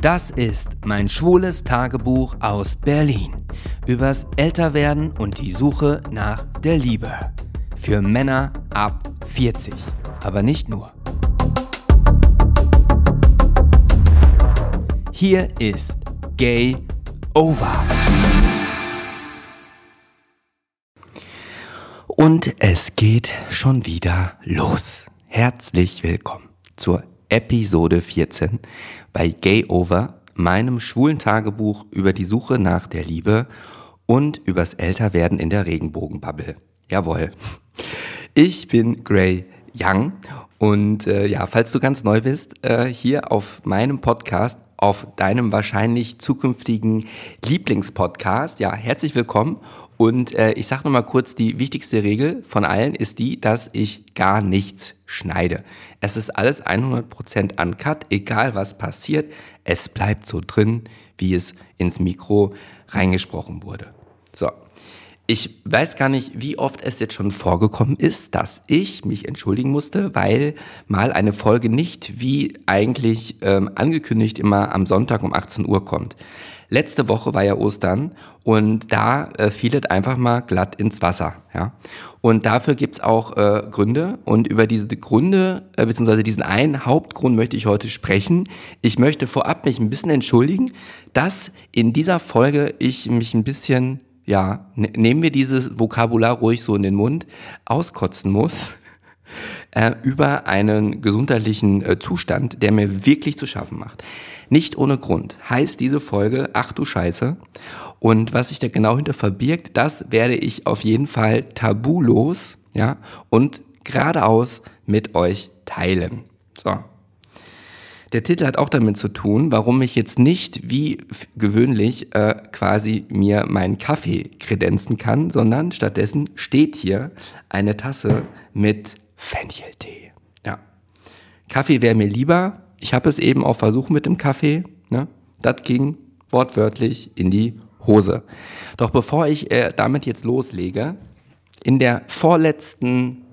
Das ist mein schwules Tagebuch aus Berlin. Übers Älterwerden und die Suche nach der Liebe. Für Männer ab 40. Aber nicht nur. Hier ist Gay Over. Und es geht schon wieder los. Herzlich willkommen zur Episode 14 bei Gay Over, meinem schwulen Tagebuch über die Suche nach der Liebe und übers Älterwerden in der Regenbogenbubble. Jawohl. Ich bin Gray Young und äh, ja, falls du ganz neu bist, äh, hier auf meinem Podcast, auf deinem wahrscheinlich zukünftigen Lieblingspodcast, ja, herzlich willkommen und äh, ich sage nochmal kurz, die wichtigste Regel von allen ist die, dass ich gar nichts schneide. Es ist alles 100% uncut, egal was passiert. Es bleibt so drin, wie es ins Mikro reingesprochen wurde. So. Ich weiß gar nicht, wie oft es jetzt schon vorgekommen ist, dass ich mich entschuldigen musste, weil mal eine Folge nicht wie eigentlich ähm, angekündigt immer am Sonntag um 18 Uhr kommt. Letzte Woche war ja Ostern und da äh, fiel es einfach mal glatt ins Wasser. Ja? Und dafür gibt's auch äh, Gründe und über diese Gründe, äh, beziehungsweise diesen einen Hauptgrund möchte ich heute sprechen. Ich möchte vorab mich ein bisschen entschuldigen, dass in dieser Folge ich mich ein bisschen, ja, ne, nehmen wir dieses Vokabular ruhig so in den Mund, auskotzen muss äh, über einen gesundheitlichen äh, Zustand, der mir wirklich zu schaffen macht. Nicht ohne Grund heißt diese Folge Ach du Scheiße. Und was sich da genau hinter verbirgt, das werde ich auf jeden Fall tabulos, ja, und geradeaus mit euch teilen. So. Der Titel hat auch damit zu tun, warum ich jetzt nicht wie gewöhnlich äh, quasi mir meinen Kaffee kredenzen kann, sondern stattdessen steht hier eine Tasse mit Fencheltee. Ja. Kaffee wäre mir lieber, ich habe es eben auch versucht mit dem Kaffee. Ne? Das ging wortwörtlich in die Hose. Doch bevor ich äh, damit jetzt loslege, in der vorletzten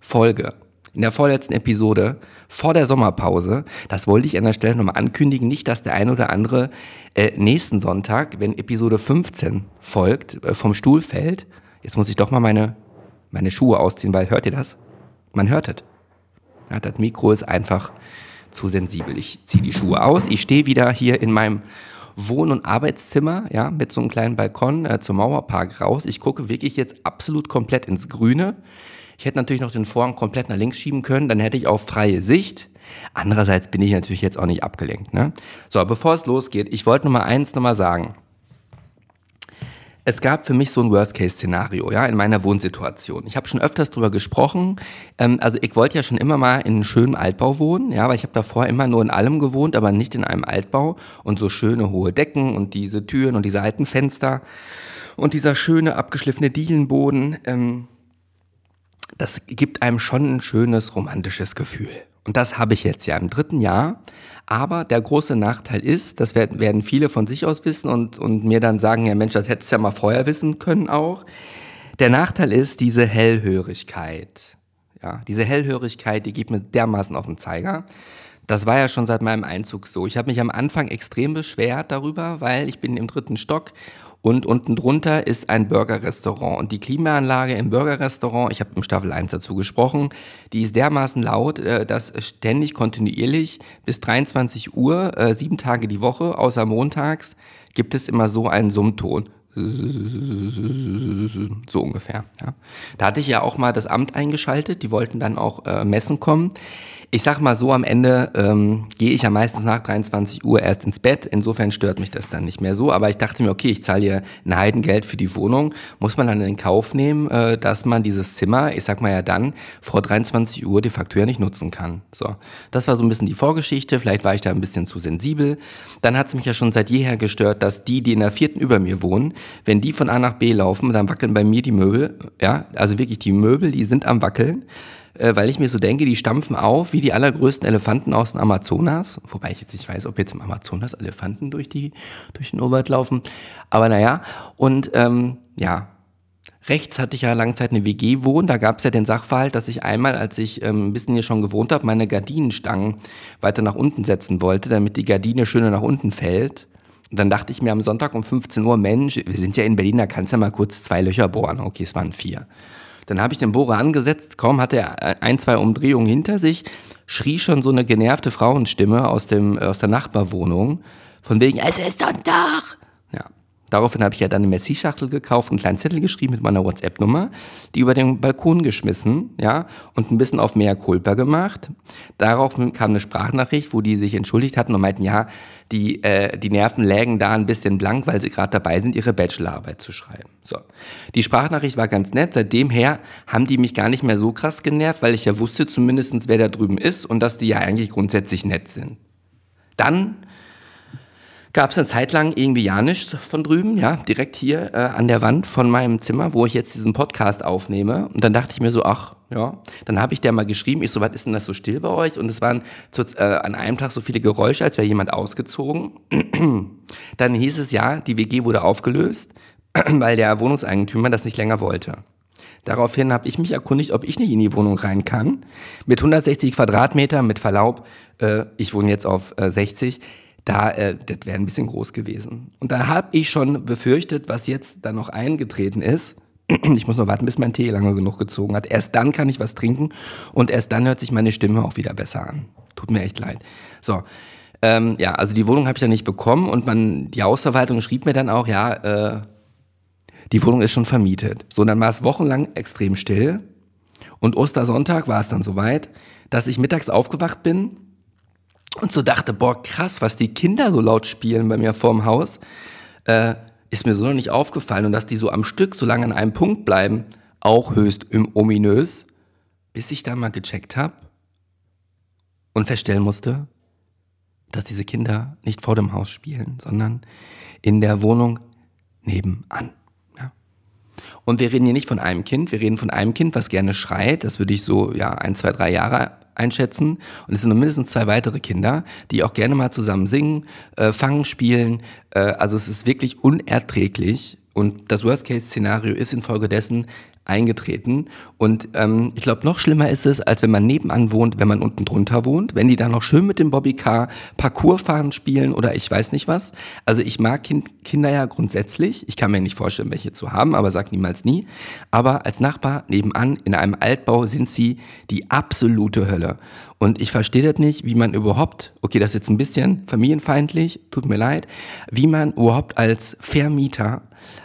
Folge, in der vorletzten Episode, vor der Sommerpause, das wollte ich an der Stelle nochmal ankündigen, nicht, dass der ein oder andere äh, nächsten Sonntag, wenn Episode 15 folgt, äh, vom Stuhl fällt. Jetzt muss ich doch mal meine, meine Schuhe ausziehen, weil hört ihr das? Man hört es. Ja, das Mikro ist einfach zu sensibel. Ich ziehe die Schuhe aus, ich stehe wieder hier in meinem Wohn- und Arbeitszimmer, ja, mit so einem kleinen Balkon äh, zum Mauerpark raus. Ich gucke wirklich jetzt absolut komplett ins Grüne. Ich hätte natürlich noch den Vorhang komplett nach links schieben können, dann hätte ich auch freie Sicht. Andererseits bin ich natürlich jetzt auch nicht abgelenkt. Ne? So, bevor es losgeht, ich wollte noch eins noch mal sagen es gab für mich so ein Worst-Case-Szenario, ja, in meiner Wohnsituation. Ich habe schon öfters drüber gesprochen. Ähm, also ich wollte ja schon immer mal in einem schönen Altbau wohnen, ja, weil ich habe davor immer nur in allem gewohnt, aber nicht in einem Altbau und so schöne hohe Decken und diese Türen und diese alten Fenster und dieser schöne abgeschliffene Dielenboden. Ähm, das gibt einem schon ein schönes romantisches Gefühl. Und das habe ich jetzt ja im dritten Jahr. Aber der große Nachteil ist, das werden viele von sich aus wissen und, und mir dann sagen, ja Mensch, das hättest du ja mal vorher wissen können auch. Der Nachteil ist diese Hellhörigkeit. Ja, diese Hellhörigkeit, die geht mir dermaßen auf den Zeiger. Das war ja schon seit meinem Einzug so. Ich habe mich am Anfang extrem beschwert darüber, weil ich bin im dritten Stock und unten drunter ist ein Burgerrestaurant. Und die Klimaanlage im Burgerrestaurant, ich habe im Staffel 1 dazu gesprochen, die ist dermaßen laut, äh, dass ständig kontinuierlich bis 23 Uhr, äh, sieben Tage die Woche, außer montags, gibt es immer so einen Summton. So ungefähr. Ja. Da hatte ich ja auch mal das Amt eingeschaltet, die wollten dann auch äh, messen kommen. Ich sag mal so, am Ende ähm, gehe ich ja meistens nach 23 Uhr erst ins Bett. Insofern stört mich das dann nicht mehr so. Aber ich dachte mir, okay, ich zahle hier ein Heidengeld für die Wohnung. Muss man dann in Kauf nehmen, äh, dass man dieses Zimmer, ich sag mal ja dann, vor 23 Uhr de facto ja nicht nutzen kann. So, das war so ein bisschen die Vorgeschichte. Vielleicht war ich da ein bisschen zu sensibel. Dann hat es mich ja schon seit jeher gestört, dass die, die in der vierten über mir wohnen, wenn die von A nach B laufen, dann wackeln bei mir die Möbel. Ja, also wirklich die Möbel, die sind am wackeln äh, weil ich mir so denke, die stampfen auf wie die allergrößten Elefanten aus dem Amazonas. Wobei ich jetzt nicht weiß, ob jetzt im Amazonas Elefanten durch, die, durch den Urwald laufen. Aber naja, und ähm, ja, Rechts hatte ich ja lange Zeit eine WG wohnen. Da gab es ja den Sachverhalt, dass ich einmal, als ich ähm, ein bisschen hier schon gewohnt habe, meine Gardinenstangen weiter nach unten setzen wollte, damit die Gardine schöner nach unten fällt. Und dann dachte ich mir am Sonntag um 15 Uhr, Mensch, wir sind ja in Berlin, da kannst du ja mal kurz zwei Löcher bohren. Okay, es waren vier. Dann habe ich den Bohrer angesetzt, kaum hatte er ein, zwei Umdrehungen hinter sich, schrie schon so eine genervte Frauenstimme aus, dem, aus der Nachbarwohnung, von wegen, es ist Sonntag, Daraufhin habe ich ja dann eine Messi-Schachtel gekauft, einen kleinen Zettel geschrieben mit meiner WhatsApp-Nummer, die über den Balkon geschmissen, ja, und ein bisschen auf mehr Culpa gemacht. Daraufhin kam eine Sprachnachricht, wo die sich entschuldigt hatten und meinten, ja, die, äh, die Nerven lägen da ein bisschen blank, weil sie gerade dabei sind, ihre Bachelorarbeit zu schreiben. So. Die Sprachnachricht war ganz nett. Seitdem her haben die mich gar nicht mehr so krass genervt, weil ich ja wusste zumindestens, wer da drüben ist und dass die ja eigentlich grundsätzlich nett sind. Dann gab es eine Zeit lang irgendwie ja nichts von drüben, ja, direkt hier äh, an der Wand von meinem Zimmer, wo ich jetzt diesen Podcast aufnehme. Und dann dachte ich mir so, ach, ja, dann habe ich der mal geschrieben, ich so, was ist denn das so still bei euch? Und es waren zu, äh, an einem Tag so viele Geräusche, als wäre jemand ausgezogen. dann hieß es ja, die WG wurde aufgelöst, weil der Wohnungseigentümer das nicht länger wollte. Daraufhin habe ich mich erkundigt, ob ich nicht in die Wohnung rein kann. Mit 160 Quadratmeter, mit Verlaub, äh, ich wohne jetzt auf äh, 60, da, äh, das wäre ein bisschen groß gewesen. Und da habe ich schon befürchtet, was jetzt dann noch eingetreten ist. Ich muss noch warten, bis mein Tee lange genug gezogen hat. Erst dann kann ich was trinken und erst dann hört sich meine Stimme auch wieder besser an. Tut mir echt leid. So, ähm, ja, also die Wohnung habe ich dann nicht bekommen und man, die Hausverwaltung schrieb mir dann auch, ja, äh, die Wohnung ist schon vermietet. So, dann war es wochenlang extrem still und Ostersonntag war es dann soweit, dass ich mittags aufgewacht bin und so dachte, boah, krass, was die Kinder so laut spielen bei mir vorm Haus, äh, ist mir so noch nicht aufgefallen. Und dass die so am Stück so lange an einem Punkt bleiben, auch höchst ominös, bis ich da mal gecheckt habe und feststellen musste, dass diese Kinder nicht vor dem Haus spielen, sondern in der Wohnung nebenan. Ja. Und wir reden hier nicht von einem Kind, wir reden von einem Kind, was gerne schreit. Das würde ich so ja ein, zwei, drei Jahre einschätzen. Und es sind noch mindestens zwei weitere Kinder, die auch gerne mal zusammen singen, äh, fangen, spielen. Äh, also es ist wirklich unerträglich. Und das Worst-Case-Szenario ist infolgedessen, eingetreten. Und ähm, ich glaube, noch schlimmer ist es, als wenn man nebenan wohnt, wenn man unten drunter wohnt, wenn die da noch schön mit dem Bobbycar Parcours fahren spielen oder ich weiß nicht was. Also ich mag kind, Kinder ja grundsätzlich. Ich kann mir nicht vorstellen, welche zu haben, aber sag niemals nie. Aber als Nachbar nebenan in einem Altbau sind sie die absolute Hölle. Und ich verstehe das nicht, wie man überhaupt, okay, das ist jetzt ein bisschen familienfeindlich, tut mir leid, wie man überhaupt als Vermieter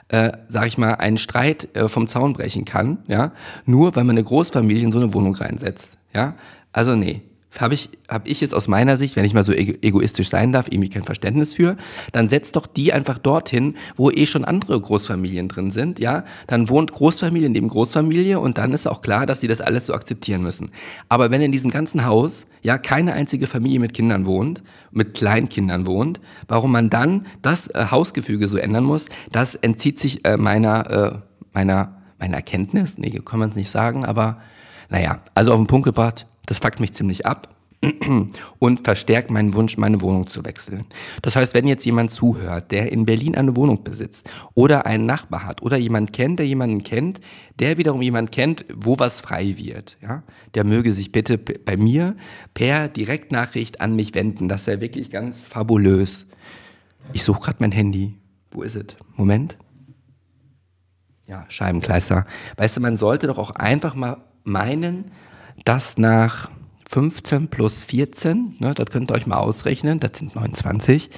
äh, sag ich mal, einen Streit äh, vom Zaun brechen kann, ja, nur weil man eine Großfamilie in so eine Wohnung reinsetzt, ja. Also nee, habe ich, hab ich jetzt aus meiner Sicht, wenn ich mal so egoistisch sein darf, irgendwie kein Verständnis für, dann setzt doch die einfach dorthin, wo eh schon andere Großfamilien drin sind, ja. Dann wohnt Großfamilie neben Großfamilie und dann ist auch klar, dass die das alles so akzeptieren müssen. Aber wenn in diesem ganzen Haus, ja, keine einzige Familie mit Kindern wohnt, mit Kleinkindern wohnt, warum man dann das äh, Hausgefüge so ändern muss, das entzieht sich äh, meiner, äh, meiner, meiner Erkenntnis. Nee, kann man es nicht sagen, aber naja, also auf den Punkt gebracht, das fuckt mich ziemlich ab und verstärkt meinen Wunsch, meine Wohnung zu wechseln. Das heißt, wenn jetzt jemand zuhört, der in Berlin eine Wohnung besitzt oder einen Nachbar hat oder jemand kennt, der jemanden kennt, der wiederum jemand kennt, wo was frei wird, ja, der möge sich bitte bei mir per Direktnachricht an mich wenden. Das wäre wirklich ganz fabulös. Ich suche gerade mein Handy. Wo ist es? Moment. Ja, Scheibenkleister. Weißt du, man sollte doch auch einfach mal meinen, dass nach 15 plus 14, ne, das könnt ihr euch mal ausrechnen, das sind 29,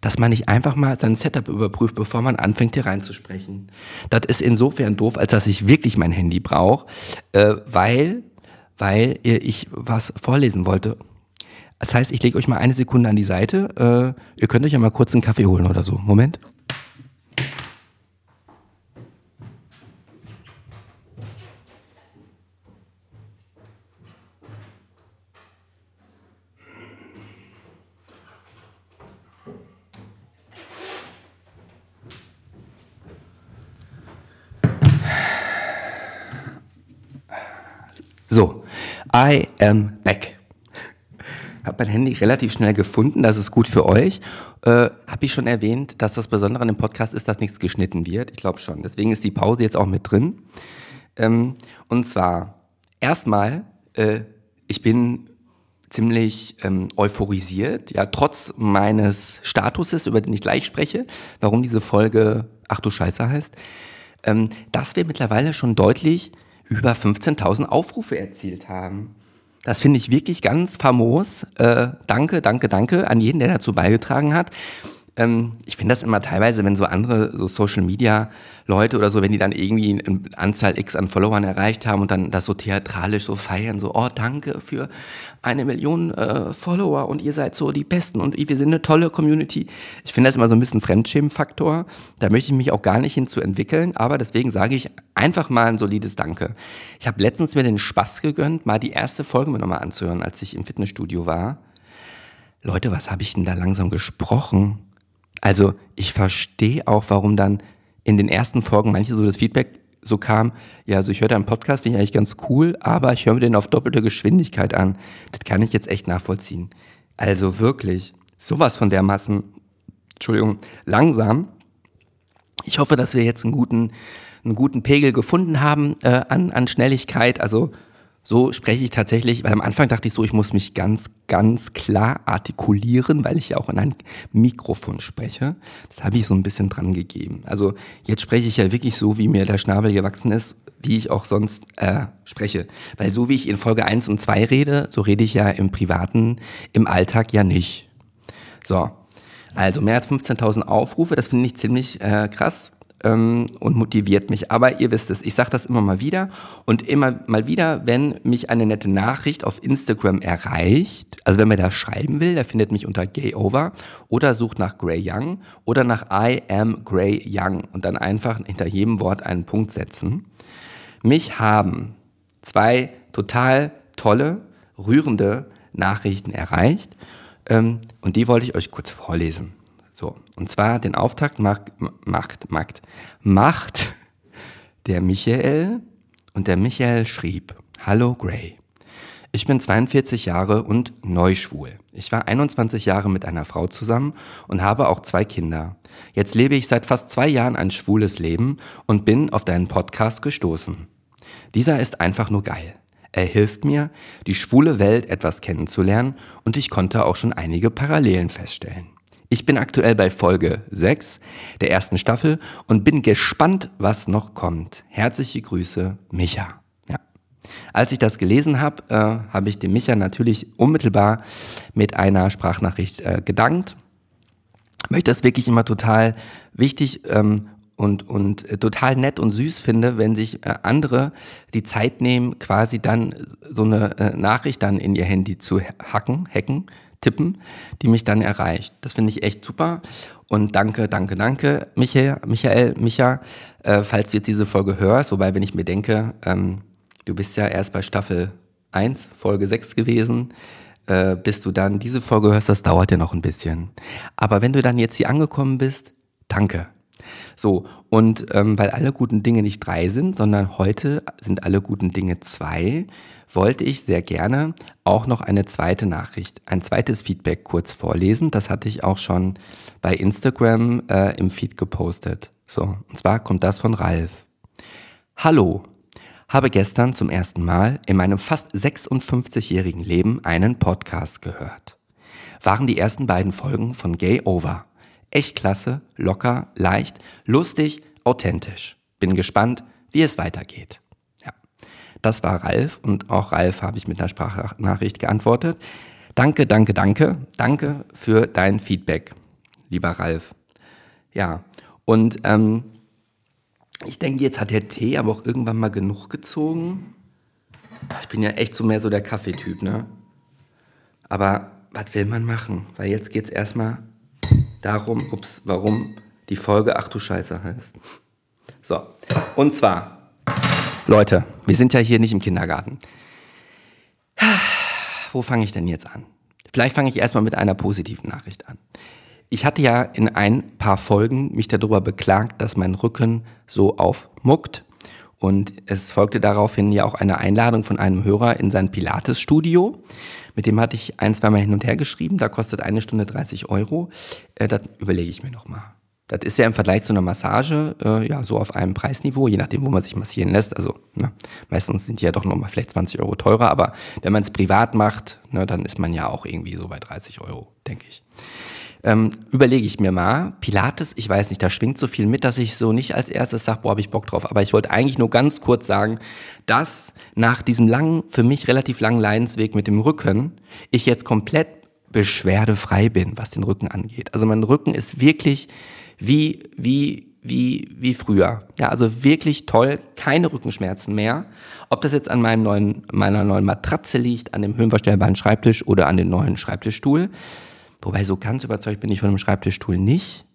dass man nicht einfach mal sein Setup überprüft, bevor man anfängt hier reinzusprechen. Das ist insofern doof, als dass ich wirklich mein Handy brauche, äh, weil, weil ich was vorlesen wollte. Das heißt, ich lege euch mal eine Sekunde an die Seite. Äh, ihr könnt euch ja mal kurz einen Kaffee holen oder so. Moment. So, I am back. habe mein Handy relativ schnell gefunden, das ist gut für euch. Äh, habe ich schon erwähnt, dass das Besondere an dem Podcast ist, dass nichts geschnitten wird? Ich glaube schon. Deswegen ist die Pause jetzt auch mit drin. Ähm, und zwar, erstmal, äh, ich bin ziemlich ähm, euphorisiert, ja, trotz meines Statuses, über den ich gleich spreche, warum diese Folge Ach du Scheiße heißt, ähm, dass wir mittlerweile schon deutlich über 15.000 Aufrufe erzielt haben. Das finde ich wirklich ganz famos. Äh, danke, danke, danke an jeden, der dazu beigetragen hat. Ähm, ich finde das immer teilweise, wenn so andere so Social Media Leute oder so, wenn die dann irgendwie eine Anzahl X an Followern erreicht haben und dann das so theatralisch so feiern, so, oh, danke für eine Million äh, Follower und ihr seid so die Besten und wir sind eine tolle Community. Ich finde das immer so ein bisschen Fremdschämenfaktor. Da möchte ich mich auch gar nicht hinzu entwickeln, aber deswegen sage ich einfach mal ein solides Danke. Ich habe letztens mir den Spaß gegönnt, mal die erste Folge mir nochmal anzuhören, als ich im Fitnessstudio war. Leute, was habe ich denn da langsam gesprochen? Also ich verstehe auch, warum dann in den ersten Folgen manche so das Feedback so kam, ja, also ich höre deinen Podcast, finde ich eigentlich ganz cool, aber ich höre mir den auf doppelte Geschwindigkeit an. Das kann ich jetzt echt nachvollziehen. Also wirklich, sowas von dermaßen, Entschuldigung, langsam. Ich hoffe, dass wir jetzt einen guten, einen guten Pegel gefunden haben äh, an, an Schnelligkeit. Also so spreche ich tatsächlich, weil am Anfang dachte ich so, ich muss mich ganz, ganz klar artikulieren, weil ich ja auch in ein Mikrofon spreche. Das habe ich so ein bisschen dran gegeben. Also jetzt spreche ich ja wirklich so, wie mir der Schnabel gewachsen ist, wie ich auch sonst äh, spreche. Weil so wie ich in Folge 1 und 2 rede, so rede ich ja im Privaten, im Alltag ja nicht. So, also mehr als 15.000 Aufrufe, das finde ich ziemlich äh, krass ähm, und motiviert mich. Aber ihr wisst es, ich sage das immer mal wieder und immer mal wieder, wenn mich eine nette Nachricht auf Instagram erreicht, also wenn man da schreiben will, der findet mich unter GayOver oder sucht nach Gray Young oder nach I am Gray Young und dann einfach hinter jedem Wort einen Punkt setzen. Mich haben zwei total tolle, rührende Nachrichten erreicht ähm, und die wollte ich euch kurz vorlesen. So, und zwar den Auftakt macht, macht, macht, macht der Michael und der Michael schrieb, Hallo Gray. Ich bin 42 Jahre und neuschwul. Ich war 21 Jahre mit einer Frau zusammen und habe auch zwei Kinder. Jetzt lebe ich seit fast zwei Jahren ein schwules Leben und bin auf deinen Podcast gestoßen. Dieser ist einfach nur geil. Er hilft mir, die schwule Welt etwas kennenzulernen und ich konnte auch schon einige Parallelen feststellen. Ich bin aktuell bei Folge 6 der ersten Staffel und bin gespannt, was noch kommt. Herzliche Grüße, Micha. Ja. Als ich das gelesen habe, äh, habe ich dem Micha natürlich unmittelbar mit einer Sprachnachricht äh, gedankt. Ich das wirklich immer total wichtig ähm, und, und äh, total nett und süß finde, wenn sich äh, andere die Zeit nehmen, quasi dann so eine äh, Nachricht dann in ihr Handy zu hacken, hacken, tippen, die mich dann erreicht. Das finde ich echt super. Und danke, danke, danke, Michael, Michael, Micha, äh, falls du jetzt diese Folge hörst. Wobei, wenn ich mir denke, ähm, du bist ja erst bei Staffel 1, Folge 6 gewesen, äh, bis du dann diese Folge hörst, das dauert ja noch ein bisschen. Aber wenn du dann jetzt hier angekommen bist, danke. So, und ähm, weil alle guten Dinge nicht drei sind, sondern heute sind alle guten Dinge zwei, wollte ich sehr gerne auch noch eine zweite Nachricht, ein zweites Feedback kurz vorlesen. Das hatte ich auch schon bei Instagram äh, im Feed gepostet. So, und zwar kommt das von Ralf. Hallo, habe gestern zum ersten Mal in meinem fast 56-jährigen Leben einen Podcast gehört. Waren die ersten beiden Folgen von Gay Over. Echt klasse, locker, leicht, lustig, authentisch. Bin gespannt, wie es weitergeht. Das war Ralf und auch Ralf habe ich mit einer Sprachnachricht geantwortet. Danke, danke, danke. Danke für dein Feedback, lieber Ralf. Ja, und ähm, ich denke, jetzt hat der Tee aber auch irgendwann mal genug gezogen. Ich bin ja echt so mehr so der Kaffeetyp, ne? Aber was will man machen? Weil jetzt geht es erstmal darum, ups, warum die Folge Ach du Scheiße heißt. So, und zwar Leute, wir sind ja hier nicht im Kindergarten. Wo fange ich denn jetzt an? Vielleicht fange ich erstmal mit einer positiven Nachricht an. Ich hatte ja in ein paar Folgen mich darüber beklagt, dass mein Rücken so aufmuckt Und es folgte daraufhin ja auch eine Einladung von einem Hörer in sein Pilates-Studio. Mit dem hatte ich ein, zweimal hin und her geschrieben. Da kostet eine Stunde 30 Euro. Äh, das überlege ich mir nochmal. Das ist ja im Vergleich zu einer Massage äh, ja so auf einem Preisniveau, je nachdem, wo man sich massieren lässt. Also ne, meistens sind die ja doch nochmal vielleicht 20 Euro teurer, aber wenn man es privat macht, ne, dann ist man ja auch irgendwie so bei 30 Euro, denke ich. Ähm, überlege ich mir mal, Pilates, ich weiß nicht, da schwingt so viel mit, dass ich so nicht als erstes sage, boah, habe ich Bock drauf. Aber ich wollte eigentlich nur ganz kurz sagen, dass nach diesem langen, für mich relativ langen Leidensweg mit dem Rücken, ich jetzt komplett beschwerdefrei bin, was den Rücken angeht. Also mein Rücken ist wirklich wie, wie, wie, wie früher. Ja, also wirklich toll, keine Rückenschmerzen mehr. Ob das jetzt an meinem neuen, meiner neuen Matratze liegt, an dem höhenverstellbaren Schreibtisch oder an dem neuen Schreibtischstuhl. Wobei so ganz überzeugt bin ich von dem Schreibtischstuhl nicht.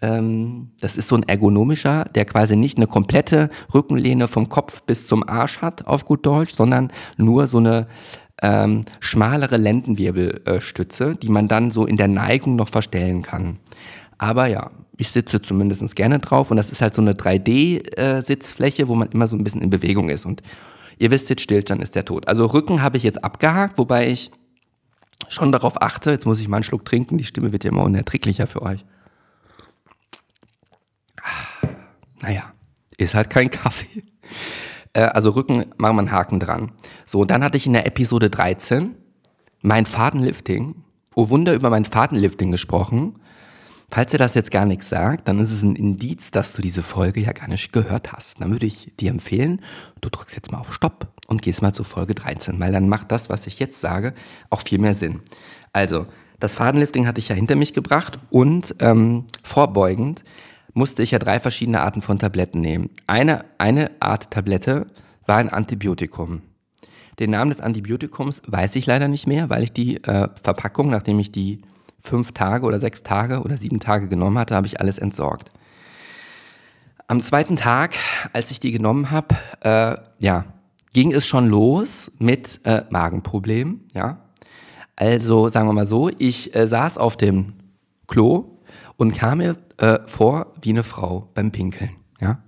Ähm, das ist so ein ergonomischer, der quasi nicht eine komplette Rückenlehne vom Kopf bis zum Arsch hat, auf gut Deutsch, sondern nur so eine ähm, schmalere Lendenwirbelstütze, die man dann so in der Neigung noch verstellen kann. Aber ja, ich sitze zumindest gerne drauf und das ist halt so eine 3D-Sitzfläche, äh, wo man immer so ein bisschen in Bewegung ist. Und ihr wisst jetzt, Stillstand ist der Tod. Also Rücken habe ich jetzt abgehakt, wobei ich schon darauf achte, jetzt muss ich mal einen Schluck trinken, die Stimme wird ja immer unerträglicher für euch. Naja, ist halt kein Kaffee. Äh, also Rücken, machen wir einen Haken dran. So, dann hatte ich in der Episode 13 mein Fadenlifting, oh Wunder über mein Fadenlifting gesprochen. Falls dir das jetzt gar nichts sagt, dann ist es ein Indiz, dass du diese Folge ja gar nicht gehört hast. Dann würde ich dir empfehlen, du drückst jetzt mal auf Stopp und gehst mal zur Folge 13, weil dann macht das, was ich jetzt sage, auch viel mehr Sinn. Also, das Fadenlifting hatte ich ja hinter mich gebracht und ähm, vorbeugend musste ich ja drei verschiedene Arten von Tabletten nehmen. Eine, eine Art Tablette war ein Antibiotikum. Den Namen des Antibiotikums weiß ich leider nicht mehr, weil ich die äh, Verpackung, nachdem ich die fünf Tage oder sechs Tage oder sieben Tage genommen hatte, habe ich alles entsorgt. Am zweiten Tag, als ich die genommen habe, äh, ja, ging es schon los mit äh, Magenproblemen, ja. Also sagen wir mal so, ich äh, saß auf dem Klo und kam mir äh, vor wie eine Frau beim Pinkeln, ja.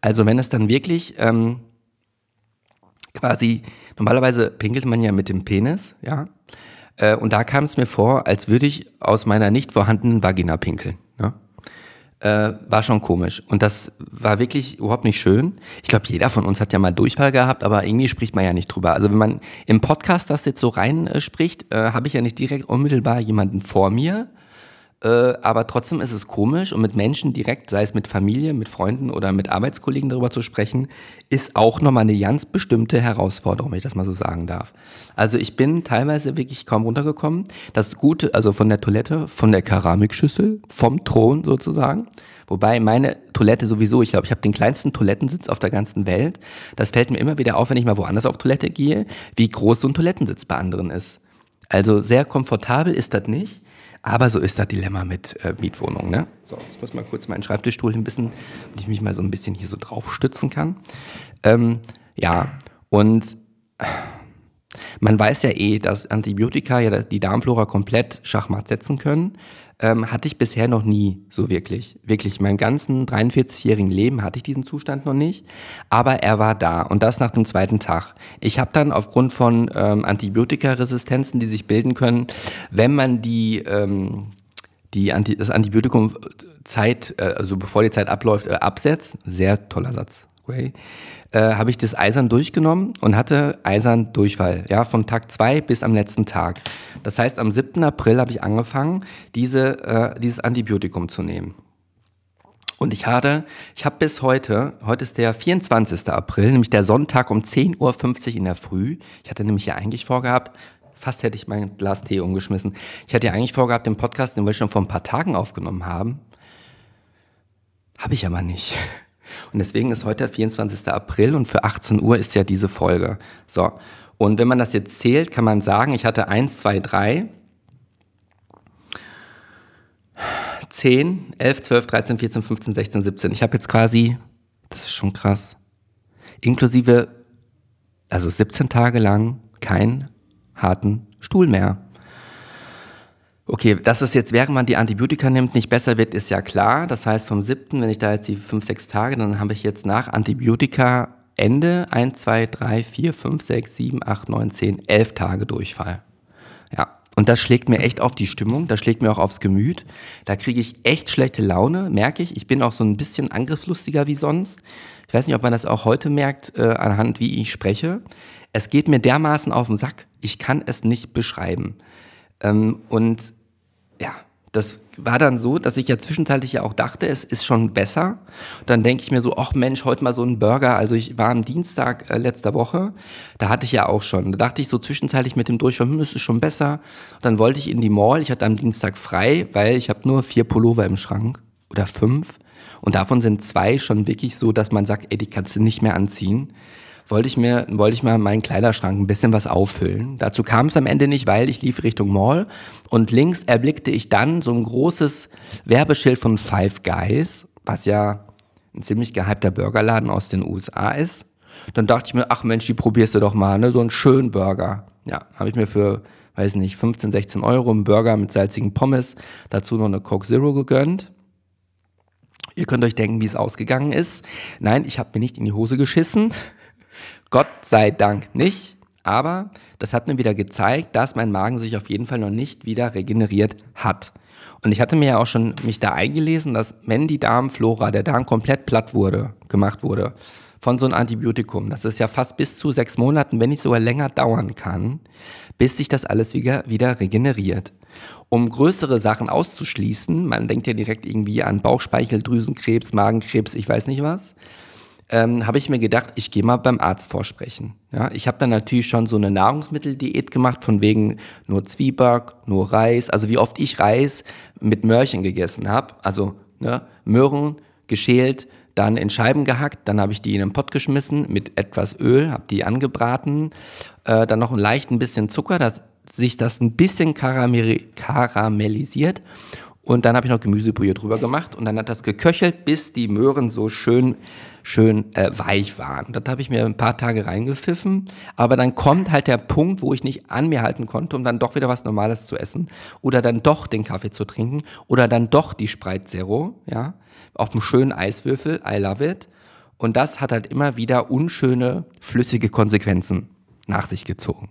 Also wenn es dann wirklich ähm, quasi, normalerweise pinkelt man ja mit dem Penis, ja. Äh, und da kam es mir vor, als würde ich aus meiner nicht vorhandenen Vagina pinkeln. Ne? Äh, war schon komisch. Und das war wirklich überhaupt nicht schön. Ich glaube, jeder von uns hat ja mal Durchfall gehabt, aber irgendwie spricht man ja nicht drüber. Also wenn man im Podcast das jetzt so rein äh, spricht, äh, habe ich ja nicht direkt unmittelbar jemanden vor mir, äh, aber trotzdem ist es komisch und mit Menschen direkt, sei es mit Familie, mit Freunden oder mit Arbeitskollegen darüber zu sprechen, ist auch nochmal eine ganz bestimmte Herausforderung, wenn ich das mal so sagen darf. Also ich bin teilweise wirklich kaum runtergekommen. Das Gute, also von der Toilette, von der Keramikschüssel, vom Thron sozusagen. Wobei meine Toilette sowieso, ich glaube, ich habe den kleinsten Toilettensitz auf der ganzen Welt. Das fällt mir immer wieder auf, wenn ich mal woanders auf Toilette gehe, wie groß so ein Toilettensitz bei anderen ist. Also sehr komfortabel ist das nicht. Aber so ist das Dilemma mit äh, Mietwohnungen. Ne? So, ich muss mal kurz meinen Schreibtischstuhl ein bisschen, damit ich mich mal so ein bisschen hier so drauf stützen kann. Ähm, ja, und man weiß ja eh, dass Antibiotika ja die Darmflora komplett schachmatt setzen können ähm, hatte ich bisher noch nie so wirklich. Wirklich, meinem ganzen 43-jährigen Leben hatte ich diesen Zustand noch nicht. Aber er war da und das nach dem zweiten Tag. Ich habe dann aufgrund von ähm, Antibiotikaresistenzen, die sich bilden können, wenn man die, ähm, die Anti das Antibiotikum Zeit, äh, also bevor die Zeit abläuft, äh, absetzt, sehr toller Satz, Ray, äh, habe ich das Eisern durchgenommen und hatte Eisern Durchfall, ja, von Tag zwei bis am letzten Tag. Das heißt, am 7. April habe ich angefangen, diese, äh, dieses Antibiotikum zu nehmen. Und ich hatte, ich habe bis heute, heute ist der 24. April, nämlich der Sonntag um 10.50 Uhr in der Früh. Ich hatte nämlich ja eigentlich vorgehabt, fast hätte ich mein Glas Tee umgeschmissen. Ich hatte ja eigentlich vorgehabt, den Podcast, den wir schon vor ein paar Tagen aufgenommen haben. Habe ich aber nicht. Und deswegen ist heute der 24. April und für 18 Uhr ist ja diese Folge. So. Und wenn man das jetzt zählt, kann man sagen, ich hatte 1, 2, 3, 10, 11, 12, 13, 14, 15, 16, 17. Ich habe jetzt quasi, das ist schon krass, inklusive, also 17 Tage lang keinen harten Stuhl mehr. Okay, dass es jetzt, während man die Antibiotika nimmt, nicht besser wird, ist ja klar. Das heißt, vom siebten, wenn ich da jetzt die fünf, sechs Tage, dann habe ich jetzt nach Antibiotika Ende 1, 2, 3, 4, 5, 6, 7, 8, 9, 10, 11 Tage Durchfall. Ja, und das schlägt mir echt auf die Stimmung, das schlägt mir auch aufs Gemüt. Da kriege ich echt schlechte Laune, merke ich. Ich bin auch so ein bisschen angriffslustiger wie sonst. Ich weiß nicht, ob man das auch heute merkt, äh, anhand wie ich spreche. Es geht mir dermaßen auf den Sack, ich kann es nicht beschreiben. Ähm, und ja, das war dann so, dass ich ja zwischenzeitlich ja auch dachte, es ist schon besser. Dann denke ich mir so, ach Mensch, heute mal so ein Burger. Also ich war am Dienstag äh, letzter Woche, da hatte ich ja auch schon. Da dachte ich so zwischenzeitlich mit dem Durchfall, hm, ist schon besser. dann wollte ich in die Mall. Ich hatte am Dienstag frei, weil ich habe nur vier Pullover im Schrank oder fünf. Und davon sind zwei schon wirklich so, dass man sagt, ey, die kannst du nicht mehr anziehen wollte ich mir, wollte ich mal meinen Kleiderschrank ein bisschen was auffüllen. Dazu kam es am Ende nicht, weil ich lief Richtung Mall und links erblickte ich dann so ein großes Werbeschild von Five Guys, was ja ein ziemlich gehypter Burgerladen aus den USA ist. Dann dachte ich mir, ach Mensch, die probierst du doch mal, ne, so einen schönen Burger. Ja, habe ich mir für, weiß nicht, 15, 16 Euro einen Burger mit salzigen Pommes, dazu noch eine Coke Zero gegönnt. Ihr könnt euch denken, wie es ausgegangen ist. Nein, ich habe mir nicht in die Hose geschissen. Gott sei Dank nicht, aber das hat mir wieder gezeigt, dass mein Magen sich auf jeden Fall noch nicht wieder regeneriert hat. Und ich hatte mir ja auch schon mich da eingelesen, dass wenn die Darmflora, der Darm komplett platt wurde, gemacht wurde, von so einem Antibiotikum, dass es ja fast bis zu sechs Monaten, wenn nicht sogar länger dauern kann, bis sich das alles wieder, wieder regeneriert. Um größere Sachen auszuschließen, man denkt ja direkt irgendwie an Bauchspeicheldrüsenkrebs, Magenkrebs, ich weiß nicht was, ähm, habe ich mir gedacht, ich gehe mal beim Arzt vorsprechen. Ja, ich habe dann natürlich schon so eine Nahrungsmitteldiät gemacht, von wegen nur Zwieback, nur Reis. Also wie oft ich Reis mit Möhrchen gegessen habe. Also ne, Möhren geschält, dann in Scheiben gehackt, dann habe ich die in einen Pott geschmissen mit etwas Öl, habe die angebraten, äh, dann noch ein leicht ein bisschen Zucker, dass sich das ein bisschen karamellisiert und dann habe ich noch Gemüsebrühe drüber gemacht und dann hat das geköchelt, bis die Möhren so schön schön äh, weich waren. Das habe ich mir ein paar Tage reingepfiffen, aber dann kommt halt der Punkt, wo ich nicht an mir halten konnte, um dann doch wieder was Normales zu essen oder dann doch den Kaffee zu trinken oder dann doch die Sprite Zero, ja, auf einem schönen Eiswürfel, I love it. Und das hat halt immer wieder unschöne, flüssige Konsequenzen nach sich gezogen.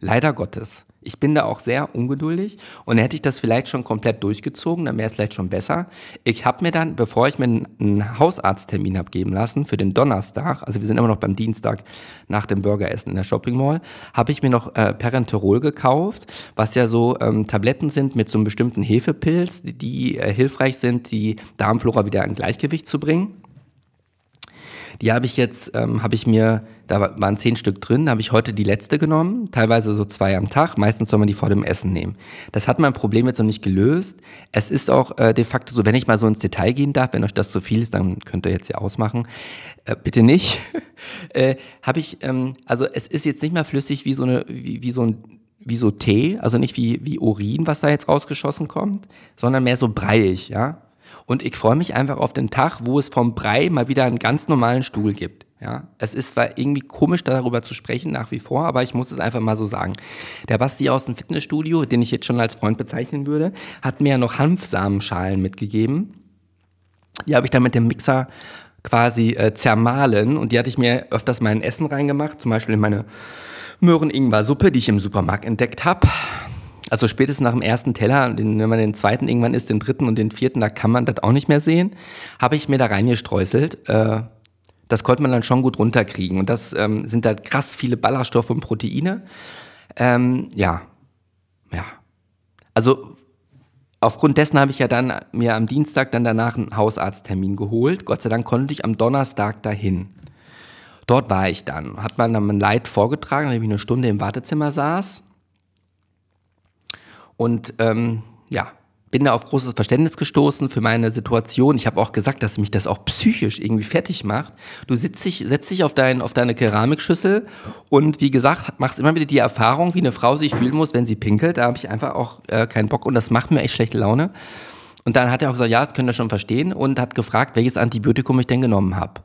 Leider Gottes. Ich bin da auch sehr ungeduldig und hätte ich das vielleicht schon komplett durchgezogen, dann wäre es vielleicht schon besser. Ich habe mir dann, bevor ich mir einen Hausarzttermin habe geben lassen für den Donnerstag, also wir sind immer noch beim Dienstag nach dem Burgeressen in der Shopping Mall, habe ich mir noch äh, Perenterol gekauft, was ja so ähm, Tabletten sind mit so einem bestimmten Hefepilz, die, die äh, hilfreich sind, die Darmflora wieder in Gleichgewicht zu bringen. Die habe ich jetzt, ähm, habe ich mir, da waren zehn Stück drin, habe ich heute die letzte genommen, teilweise so zwei am Tag. Meistens soll man die vor dem Essen nehmen. Das hat mein Problem jetzt noch nicht gelöst. Es ist auch äh, de facto so, wenn ich mal so ins Detail gehen darf, wenn euch das zu viel ist, dann könnt ihr jetzt ja ausmachen. Äh, bitte nicht. äh, habe ich, ähm, also es ist jetzt nicht mehr flüssig wie so eine, wie, wie so ein wie so Tee, also nicht wie, wie Urin, was da jetzt rausgeschossen kommt, sondern mehr so breiig, ja. Und ich freue mich einfach auf den Tag, wo es vom Brei mal wieder einen ganz normalen Stuhl gibt. Ja, es ist zwar irgendwie komisch, darüber zu sprechen, nach wie vor, aber ich muss es einfach mal so sagen. Der Basti aus dem Fitnessstudio, den ich jetzt schon als Freund bezeichnen würde, hat mir ja noch Hanfsamenschalen mitgegeben. Die habe ich dann mit dem Mixer quasi äh, zermahlen und die hatte ich mir öfters mal in Essen reingemacht, zum Beispiel in meine Möhren-Ingwer-Suppe, die ich im Supermarkt entdeckt habe. Also spätestens nach dem ersten Teller, den, wenn man den zweiten irgendwann isst, den dritten und den vierten, da kann man das auch nicht mehr sehen, habe ich mir da reingestreuselt. Äh, das konnte man dann schon gut runterkriegen. Und das ähm, sind halt krass viele Ballaststoffe und Proteine. Ähm, ja, ja. Also aufgrund dessen habe ich ja dann mir am Dienstag dann danach einen Hausarzttermin geholt. Gott sei Dank konnte ich am Donnerstag dahin. Dort war ich dann. Hat man dann mein Leid vorgetragen, weil ich eine Stunde im Wartezimmer saß. Und ähm, ja, bin da auf großes Verständnis gestoßen für meine Situation. Ich habe auch gesagt, dass mich das auch psychisch irgendwie fertig macht. Du sitzt dich, setzt dich auf, dein, auf deine Keramikschüssel und wie gesagt, machst immer wieder die Erfahrung, wie eine Frau sich fühlen muss, wenn sie pinkelt. Da habe ich einfach auch äh, keinen Bock und das macht mir echt schlechte Laune. Und dann hat er auch gesagt, ja, das könnt ihr schon verstehen und hat gefragt, welches Antibiotikum ich denn genommen habe.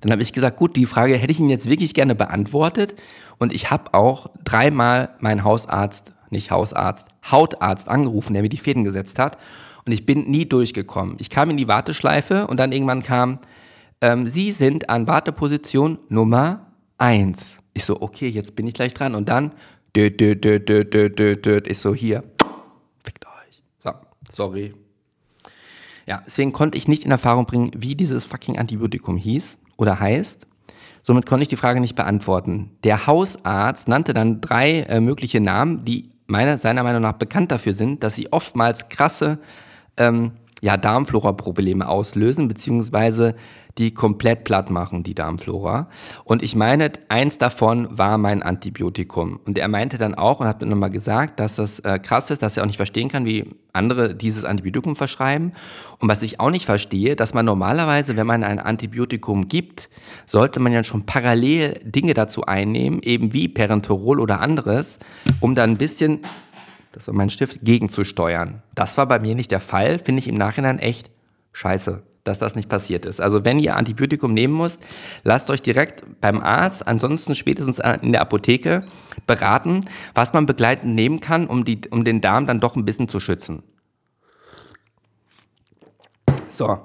Dann habe ich gesagt, gut, die Frage hätte ich Ihnen jetzt wirklich gerne beantwortet und ich habe auch dreimal meinen Hausarzt nicht Hausarzt, Hautarzt angerufen, der mir die Fäden gesetzt hat. Und ich bin nie durchgekommen. Ich kam in die Warteschleife und dann irgendwann kam, ähm, Sie sind an Warteposition Nummer 1. Ich so, okay, jetzt bin ich gleich dran. Und dann, dö, dö, dö, dö, dö, dö, dö, ich so, hier, fickt euch. So, sorry. Ja, deswegen konnte ich nicht in Erfahrung bringen, wie dieses fucking Antibiotikum hieß oder heißt. Somit konnte ich die Frage nicht beantworten. Der Hausarzt nannte dann drei äh, mögliche Namen, die meiner, seiner Meinung nach bekannt dafür sind, dass sie oftmals krasse ähm, ja, Darmflora-Probleme auslösen, beziehungsweise die komplett platt machen, die Darmflora. Und ich meine, eins davon war mein Antibiotikum. Und er meinte dann auch und hat mir nochmal gesagt, dass das äh, krass ist, dass er auch nicht verstehen kann, wie andere dieses Antibiotikum verschreiben. Und was ich auch nicht verstehe, dass man normalerweise, wenn man ein Antibiotikum gibt, sollte man ja schon parallel Dinge dazu einnehmen, eben wie Perenterol oder anderes, um dann ein bisschen das war mein Stift, gegenzusteuern. Das war bei mir nicht der Fall, finde ich im Nachhinein echt scheiße, dass das nicht passiert ist. Also wenn ihr Antibiotikum nehmen müsst, lasst euch direkt beim Arzt, ansonsten spätestens in der Apotheke beraten, was man begleitend nehmen kann, um, die, um den Darm dann doch ein bisschen zu schützen. So,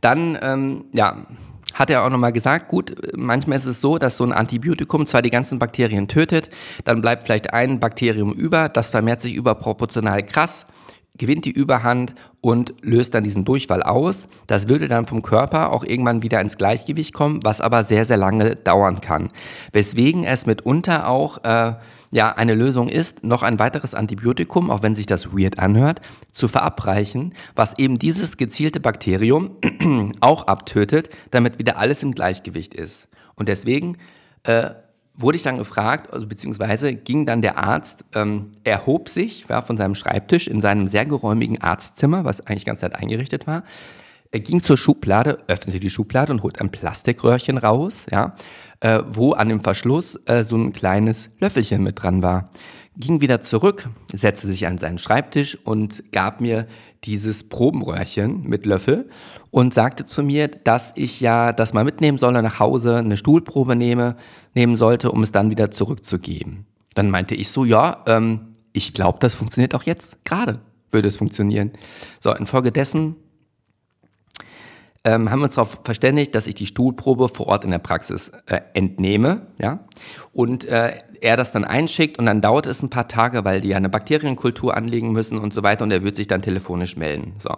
dann, ähm, ja, hat er auch nochmal gesagt, gut, manchmal ist es so, dass so ein Antibiotikum zwar die ganzen Bakterien tötet, dann bleibt vielleicht ein Bakterium über, das vermehrt sich überproportional krass, gewinnt die Überhand und löst dann diesen Durchfall aus. Das würde dann vom Körper auch irgendwann wieder ins Gleichgewicht kommen, was aber sehr, sehr lange dauern kann. Weswegen es mitunter auch äh, ja eine Lösung ist, noch ein weiteres Antibiotikum, auch wenn sich das weird anhört, zu verabreichen, was eben dieses gezielte Bakterium auch abtötet, damit wieder alles im Gleichgewicht ist. Und deswegen äh, wurde ich dann gefragt, also beziehungsweise ging dann der Arzt, ähm, erhob sich ja, von seinem Schreibtisch in seinem sehr geräumigen Arztzimmer, was eigentlich ganz nett eingerichtet war, er ging zur Schublade, öffnete die Schublade und holt ein Plastikröhrchen raus, ja, äh, wo an dem Verschluss äh, so ein kleines Löffelchen mit dran war. Ging wieder zurück, setzte sich an seinen Schreibtisch und gab mir dieses Probenröhrchen mit Löffel und sagte zu mir, dass ich ja das mal mitnehmen solle nach Hause, eine Stuhlprobe nehme, nehmen sollte, um es dann wieder zurückzugeben. Dann meinte ich so, ja, ähm, ich glaube, das funktioniert auch jetzt gerade, würde es funktionieren. So, infolgedessen ähm, haben wir uns darauf verständigt, dass ich die Stuhlprobe vor Ort in der Praxis äh, entnehme, ja, und äh, er das dann einschickt und dann dauert es ein paar Tage, weil die ja eine Bakterienkultur anlegen müssen und so weiter und er wird sich dann telefonisch melden. So,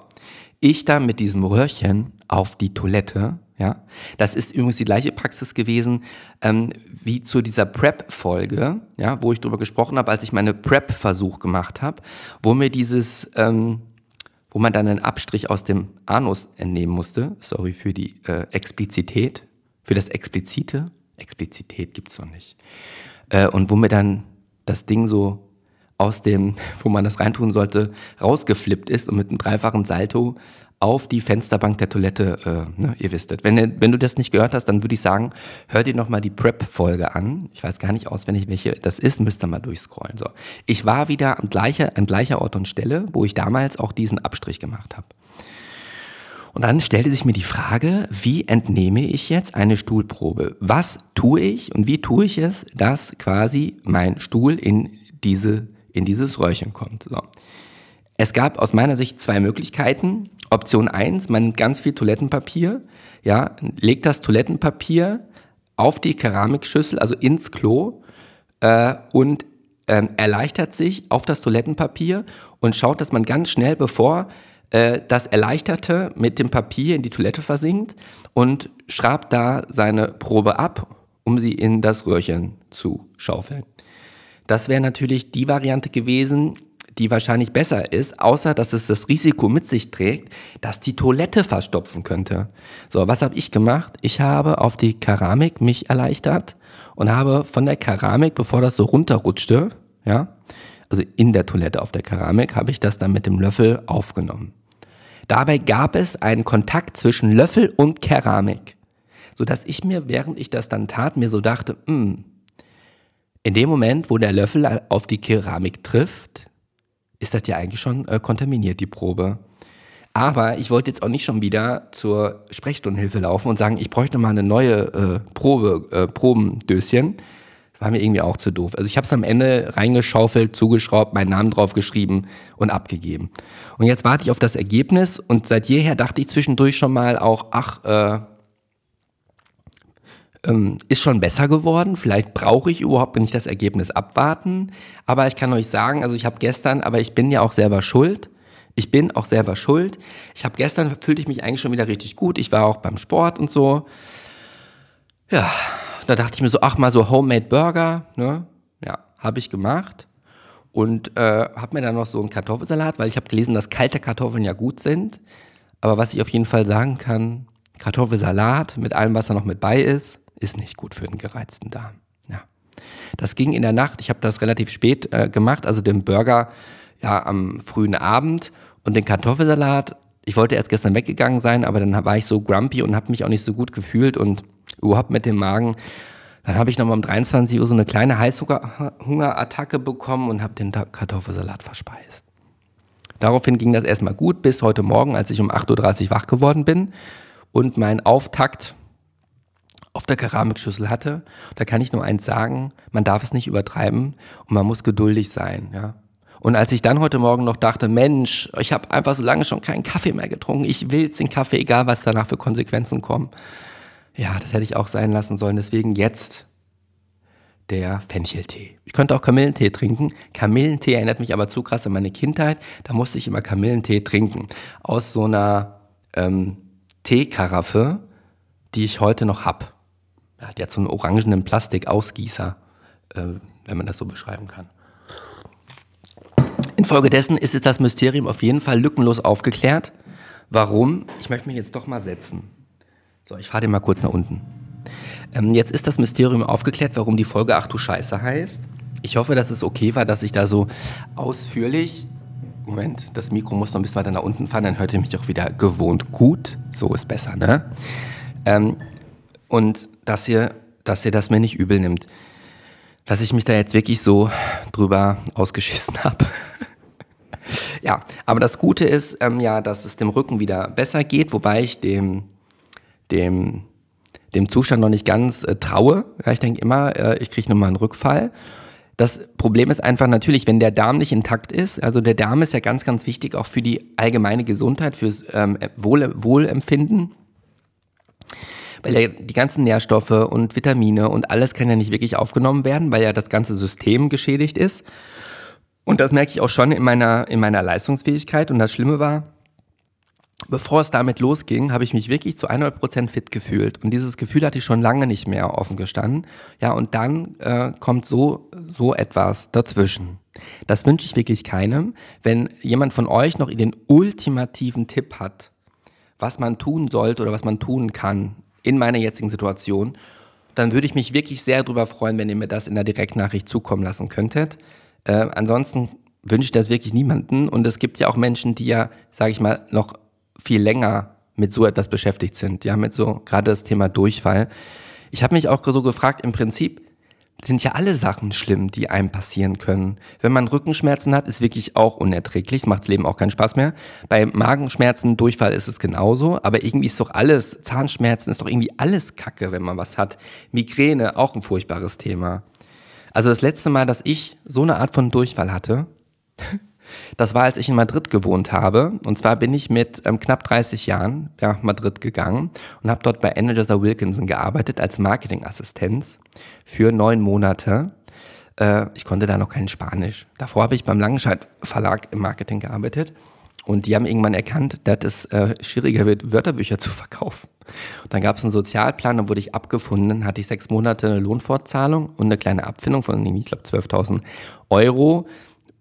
ich dann mit diesem Röhrchen auf die Toilette, ja, das ist übrigens die gleiche Praxis gewesen ähm, wie zu dieser Prep-Folge, ja, wo ich drüber gesprochen habe, als ich meine Prep-Versuch gemacht habe, wo mir dieses ähm, wo man dann einen Abstrich aus dem Anus entnehmen musste. Sorry für die äh, Explizität, für das Explizite. Explizität gibt's noch nicht. Äh, und wo mir dann das Ding so aus dem, wo man das reintun sollte, rausgeflippt ist und mit einem dreifachen Salto auf die Fensterbank der Toilette, äh, ne, ihr wisstet. Wenn, wenn du das nicht gehört hast, dann würde ich sagen, hör dir nochmal die Prep-Folge an. Ich weiß gar nicht auswendig, welche das ist, müsst ihr mal durchscrollen. So. Ich war wieder an gleicher, an gleicher Ort und Stelle, wo ich damals auch diesen Abstrich gemacht habe. Und dann stellte sich mir die Frage, wie entnehme ich jetzt eine Stuhlprobe? Was tue ich und wie tue ich es, dass quasi mein Stuhl in diese, in dieses Röhrchen kommt? So. Es gab aus meiner Sicht zwei Möglichkeiten. Option eins: man nimmt ganz viel Toilettenpapier, ja, legt das Toilettenpapier auf die Keramikschüssel, also ins Klo äh, und ähm, erleichtert sich auf das Toilettenpapier und schaut, dass man ganz schnell, bevor äh, das Erleichterte mit dem Papier in die Toilette versinkt und schrabt da seine Probe ab, um sie in das Röhrchen zu schaufeln. Das wäre natürlich die Variante gewesen, die wahrscheinlich besser ist, außer dass es das Risiko mit sich trägt, dass die Toilette verstopfen könnte. So, was habe ich gemacht? Ich habe auf die Keramik mich erleichtert und habe von der Keramik, bevor das so runterrutschte, ja, also in der Toilette auf der Keramik, habe ich das dann mit dem Löffel aufgenommen. Dabei gab es einen Kontakt zwischen Löffel und Keramik, so dass ich mir, während ich das dann tat, mir so dachte, mh, hm, in dem Moment, wo der Löffel auf die Keramik trifft, ist das ja eigentlich schon äh, kontaminiert, die Probe. Aber ich wollte jetzt auch nicht schon wieder zur Sprechstundenhilfe laufen und sagen, ich bräuchte mal eine neue äh, Probe, äh, Probendöschen. War mir irgendwie auch zu doof. Also ich habe es am Ende reingeschaufelt, zugeschraubt, meinen Namen draufgeschrieben und abgegeben. Und jetzt warte ich auf das Ergebnis und seit jeher dachte ich zwischendurch schon mal auch, ach, äh, ähm, ist schon besser geworden. Vielleicht brauche ich überhaupt nicht das Ergebnis abwarten. Aber ich kann euch sagen, also ich habe gestern, aber ich bin ja auch selber schuld. Ich bin auch selber schuld. Ich habe gestern fühlte ich mich eigentlich schon wieder richtig gut. Ich war auch beim Sport und so. Ja, da dachte ich mir so, ach mal so Homemade Burger, ne? Ja, habe ich gemacht und äh, habe mir dann noch so einen Kartoffelsalat, weil ich habe gelesen, dass kalte Kartoffeln ja gut sind. Aber was ich auf jeden Fall sagen kann, Kartoffelsalat mit allem, was da noch mit bei ist, ist nicht gut für den gereizten Darm. Ja. Das ging in der Nacht. Ich habe das relativ spät äh, gemacht, also den Burger ja am frühen Abend und den Kartoffelsalat. Ich wollte erst gestern weggegangen sein, aber dann war ich so grumpy und habe mich auch nicht so gut gefühlt und überhaupt mit dem Magen. Dann habe ich nochmal um 23 Uhr so eine kleine Heißhungerattacke bekommen und habe den Kartoffelsalat verspeist. Daraufhin ging das erstmal gut bis heute Morgen, als ich um 8.30 Uhr wach geworden bin und mein Auftakt auf der Keramikschüssel hatte. Da kann ich nur eins sagen, man darf es nicht übertreiben und man muss geduldig sein. Ja? Und als ich dann heute Morgen noch dachte, Mensch, ich habe einfach so lange schon keinen Kaffee mehr getrunken, ich will jetzt den Kaffee, egal was danach für Konsequenzen kommen. Ja, das hätte ich auch sein lassen sollen. Deswegen jetzt der Fencheltee. Ich könnte auch Kamillentee trinken. Kamillentee erinnert mich aber zu krass an meine Kindheit. Da musste ich immer Kamillentee trinken. Aus so einer ähm, Teekaraffe, die ich heute noch hab. Ja, die hat so einen orangenen Plastikausgießer, äh, wenn man das so beschreiben kann. Infolgedessen ist jetzt das Mysterium auf jeden Fall lückenlos aufgeklärt. Warum? Ich möchte mich jetzt doch mal setzen. So, ich fahre den mal kurz nach unten. Ähm, jetzt ist das Mysterium aufgeklärt, warum die Folge Ach du Scheiße heißt. Ich hoffe, dass es okay war, dass ich da so ausführlich Moment, das Mikro muss noch ein bisschen weiter nach unten fahren, dann hört ihr mich auch wieder gewohnt gut. So ist besser, ne? Ähm, und dass ihr, dass ihr das mir nicht übel nimmt. Dass ich mich da jetzt wirklich so drüber ausgeschissen habe. ja, aber das Gute ist ähm, ja, dass es dem Rücken wieder besser geht, wobei ich dem, dem, dem Zustand noch nicht ganz äh, traue. Ja, ich denke immer, äh, ich kriege nochmal einen Rückfall. Das Problem ist einfach natürlich, wenn der Darm nicht intakt ist, also der Darm ist ja ganz, ganz wichtig auch für die allgemeine Gesundheit, fürs ähm, Wohl, Wohlempfinden, weil ja die ganzen Nährstoffe und Vitamine und alles kann ja nicht wirklich aufgenommen werden, weil ja das ganze System geschädigt ist. Und das merke ich auch schon in meiner, in meiner Leistungsfähigkeit. Und das Schlimme war, bevor es damit losging, habe ich mich wirklich zu 100% fit gefühlt. Und dieses Gefühl hatte ich schon lange nicht mehr offen gestanden. Ja, und dann äh, kommt so, so etwas dazwischen. Das wünsche ich wirklich keinem. Wenn jemand von euch noch den ultimativen Tipp hat, was man tun sollte oder was man tun kann in meiner jetzigen Situation, dann würde ich mich wirklich sehr darüber freuen, wenn ihr mir das in der Direktnachricht zukommen lassen könntet. Äh, ansonsten wünsche ich das wirklich niemanden. Und es gibt ja auch Menschen, die ja, sage ich mal, noch viel länger mit so etwas beschäftigt sind, ja, mit so gerade das Thema Durchfall. Ich habe mich auch so gefragt, im Prinzip sind ja alle Sachen schlimm, die einem passieren können. Wenn man Rückenschmerzen hat, ist wirklich auch unerträglich, macht das Leben auch keinen Spaß mehr. Bei Magenschmerzen, Durchfall ist es genauso, aber irgendwie ist doch alles, Zahnschmerzen ist doch irgendwie alles Kacke, wenn man was hat. Migräne, auch ein furchtbares Thema. Also das letzte Mal, dass ich so eine Art von Durchfall hatte, Das war, als ich in Madrid gewohnt habe. Und zwar bin ich mit ähm, knapp 30 Jahren nach Madrid gegangen und habe dort bei Energizer Wilkinson gearbeitet als Marketingassistenz für neun Monate. Äh, ich konnte da noch kein Spanisch. Davor habe ich beim Langenscheid Verlag im Marketing gearbeitet. Und die haben irgendwann erkannt, dass es äh, schwieriger wird, Wörterbücher zu verkaufen. Und dann gab es einen Sozialplan, dann wurde ich abgefunden, hatte ich sechs Monate eine Lohnfortzahlung und eine kleine Abfindung von, ich glaube, 12.000 Euro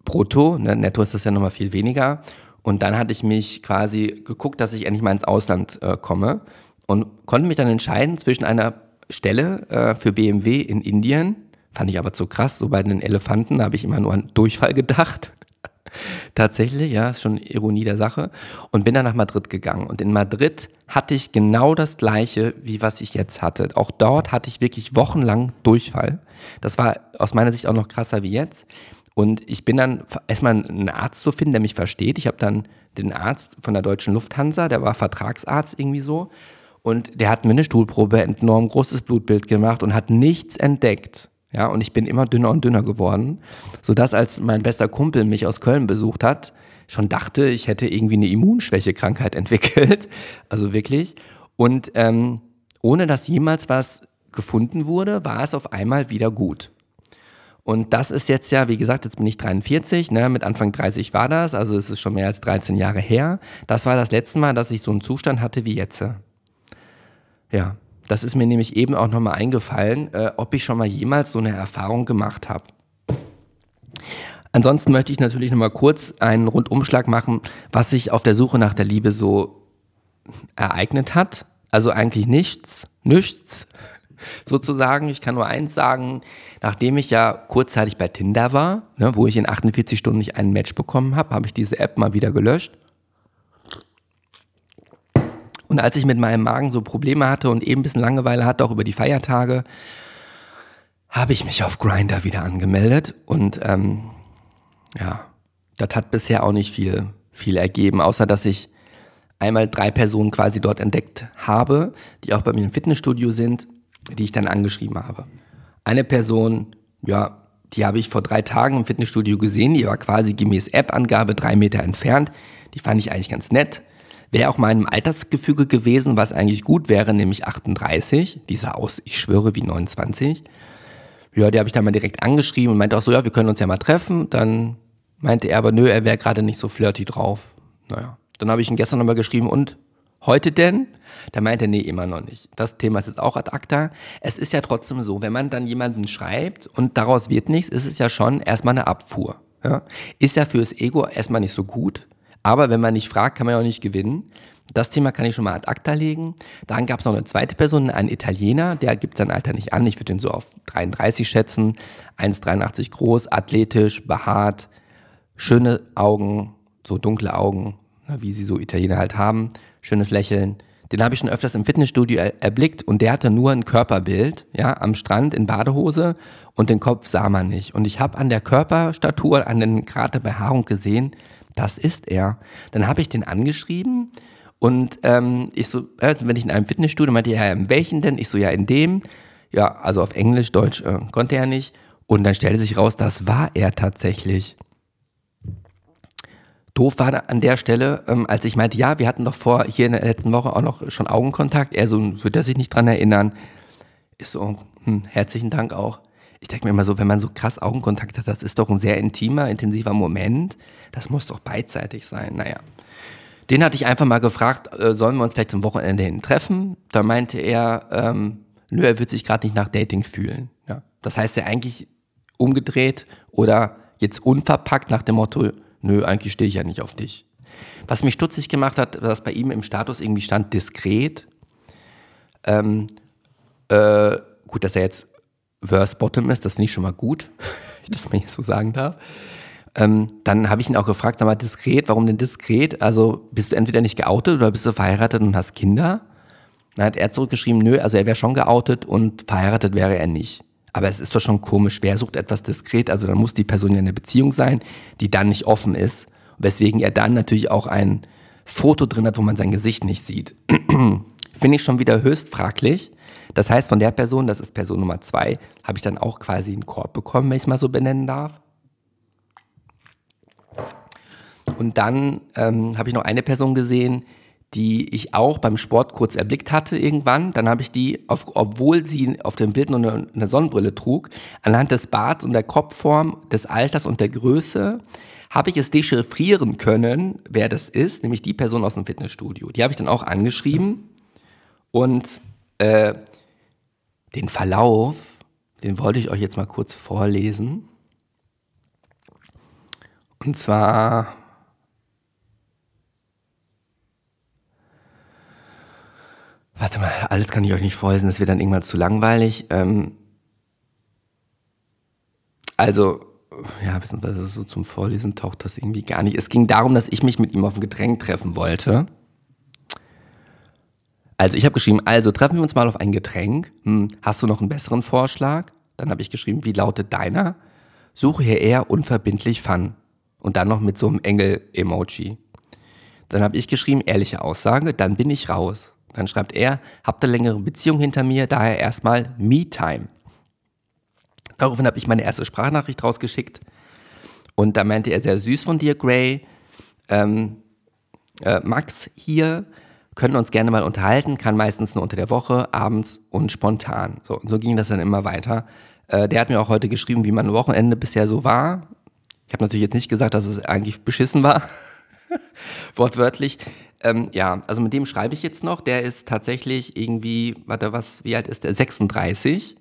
brutto, ne, netto ist das ja nochmal viel weniger. Und dann hatte ich mich quasi geguckt, dass ich endlich mal ins Ausland äh, komme und konnte mich dann entscheiden zwischen einer Stelle äh, für BMW in Indien, fand ich aber zu krass, so bei den Elefanten habe ich immer nur an Durchfall gedacht. Tatsächlich, ja, ist schon Ironie der Sache. Und bin dann nach Madrid gegangen. Und in Madrid hatte ich genau das gleiche, wie was ich jetzt hatte. Auch dort hatte ich wirklich wochenlang Durchfall. Das war aus meiner Sicht auch noch krasser wie jetzt. Und ich bin dann erstmal einen Arzt zu finden, der mich versteht. Ich habe dann den Arzt von der deutschen Lufthansa, der war Vertragsarzt irgendwie so. Und der hat mir eine Stuhlprobe entnommen, großes Blutbild gemacht und hat nichts entdeckt. Ja, und ich bin immer dünner und dünner geworden, sodass als mein bester Kumpel mich aus Köln besucht hat, schon dachte, ich hätte irgendwie eine Immunschwächekrankheit entwickelt. Also wirklich. Und ähm, ohne dass jemals was gefunden wurde, war es auf einmal wieder gut. Und das ist jetzt ja, wie gesagt, jetzt bin ich 43, ne, mit Anfang 30 war das, also es ist schon mehr als 13 Jahre her. Das war das letzte Mal, dass ich so einen Zustand hatte wie jetzt. Ja, das ist mir nämlich eben auch nochmal eingefallen, äh, ob ich schon mal jemals so eine Erfahrung gemacht habe. Ansonsten möchte ich natürlich nochmal kurz einen Rundumschlag machen, was sich auf der Suche nach der Liebe so ereignet hat. Also eigentlich nichts, nichts sozusagen. Ich kann nur eins sagen, nachdem ich ja kurzzeitig bei Tinder war, ne, wo ich in 48 Stunden nicht einen Match bekommen habe, habe ich diese App mal wieder gelöscht. Und als ich mit meinem Magen so Probleme hatte und eben ein bisschen Langeweile hatte, auch über die Feiertage, habe ich mich auf Grinder wieder angemeldet und ähm, ja, das hat bisher auch nicht viel, viel ergeben, außer dass ich einmal drei Personen quasi dort entdeckt habe, die auch bei mir im Fitnessstudio sind, die ich dann angeschrieben habe. Eine Person, ja, die habe ich vor drei Tagen im Fitnessstudio gesehen, die war quasi gemäß App-Angabe drei Meter entfernt. Die fand ich eigentlich ganz nett. Wäre auch meinem Altersgefüge gewesen, was eigentlich gut wäre, nämlich 38. Die sah aus, ich schwöre, wie 29. Ja, die habe ich dann mal direkt angeschrieben und meinte auch so, ja, wir können uns ja mal treffen. Dann meinte er aber, nö, er wäre gerade nicht so flirty drauf. Naja, dann habe ich ihn gestern nochmal geschrieben und heute denn? Da meinte er, nee, immer noch nicht. Das Thema ist jetzt auch ad acta. Es ist ja trotzdem so, wenn man dann jemanden schreibt und daraus wird nichts, ist es ja schon erstmal eine Abfuhr. Ja? Ist ja fürs Ego erstmal nicht so gut. Aber wenn man nicht fragt, kann man ja auch nicht gewinnen. Das Thema kann ich schon mal ad acta legen. Dann gab es noch eine zweite Person, einen Italiener, der gibt sein Alter nicht an. Ich würde ihn so auf 33 schätzen. 1,83 groß, athletisch, behaart, schöne Augen, so dunkle Augen, wie sie so Italiener halt haben, schönes Lächeln. Den habe ich schon öfters im Fitnessstudio er erblickt und der hatte nur ein Körperbild, ja, am Strand in Badehose und den Kopf sah man nicht. Und ich habe an der Körperstatur, an den Grad der Behaarung gesehen, das ist er. Dann habe ich den angeschrieben und ähm, ich so, also wenn ich in einem Fitnessstudio meinte, ja, in welchen denn? Ich so, ja, in dem. Ja, also auf Englisch, Deutsch äh, konnte er nicht. Und dann stellte sich raus, das war er tatsächlich. Doof war an der Stelle, ähm, als ich meinte, ja, wir hatten doch vor hier in der letzten Woche auch noch schon Augenkontakt. Er so, würde er sich nicht dran erinnern. Ich so, hm, herzlichen Dank auch. Ich denke mir immer so, wenn man so krass Augenkontakt hat, das ist doch ein sehr intimer, intensiver Moment. Das muss doch beidseitig sein. Naja. Den hatte ich einfach mal gefragt, äh, sollen wir uns vielleicht zum Wochenende hin treffen? Da meinte er, ähm, nö, er wird sich gerade nicht nach Dating fühlen. Ja. Das heißt ja eigentlich umgedreht oder jetzt unverpackt nach dem Motto, nö, eigentlich stehe ich ja nicht auf dich. Was mich stutzig gemacht hat, dass bei ihm im Status irgendwie stand, diskret. Ähm, äh, gut, dass er jetzt Verse Bottom ist, das finde ich schon mal gut, dass man hier so sagen darf. Ähm, dann habe ich ihn auch gefragt, sag mal, diskret, warum denn diskret? Also bist du entweder nicht geoutet oder bist du verheiratet und hast Kinder? Dann hat er zurückgeschrieben, nö, also er wäre schon geoutet und verheiratet wäre er nicht. Aber es ist doch schon komisch, wer sucht etwas diskret? Also dann muss die Person ja in einer Beziehung sein, die dann nicht offen ist. Weswegen er dann natürlich auch ein Foto drin hat, wo man sein Gesicht nicht sieht. Finde ich schon wieder höchst fraglich. Das heißt, von der Person, das ist Person Nummer zwei, habe ich dann auch quasi einen Korb bekommen, wenn ich es mal so benennen darf. Und dann ähm, habe ich noch eine Person gesehen, die ich auch beim Sport kurz erblickt hatte irgendwann. Dann habe ich die, auf, obwohl sie auf dem Bild nur eine, Sonnenbrille trug, anhand des Barts und der Kopfform, des Alters und der Größe, habe ich es dechiffrieren können, wer das ist, nämlich die Person aus dem Fitnessstudio. Die habe ich dann auch angeschrieben und äh, den Verlauf, den wollte ich euch jetzt mal kurz vorlesen. Und zwar Warte mal, alles kann ich euch nicht vorlesen, das wird dann irgendwann zu langweilig. Ähm, also, ja, beziehungsweise so zum Vorlesen taucht das irgendwie gar nicht. Es ging darum, dass ich mich mit ihm auf ein Getränk treffen wollte. Also ich habe geschrieben, also treffen wir uns mal auf ein Getränk. Hm, hast du noch einen besseren Vorschlag? Dann habe ich geschrieben, wie lautet deiner? Suche hier eher unverbindlich Fun. Und dann noch mit so einem Engel-Emoji. Dann habe ich geschrieben, ehrliche Aussage, dann bin ich raus. Dann schreibt er, habt eine längere Beziehung hinter mir, daher erstmal Me-Time. Daraufhin habe ich meine erste Sprachnachricht rausgeschickt und da meinte er, sehr süß von dir, Gray. Ähm, äh, Max hier, können uns gerne mal unterhalten, kann meistens nur unter der Woche, abends und spontan. So, so ging das dann immer weiter. Äh, der hat mir auch heute geschrieben, wie mein Wochenende bisher so war. Ich habe natürlich jetzt nicht gesagt, dass es eigentlich beschissen war. Wortwörtlich. Ähm, ja, also mit dem schreibe ich jetzt noch. Der ist tatsächlich irgendwie, warte, was, wie alt ist der? 36.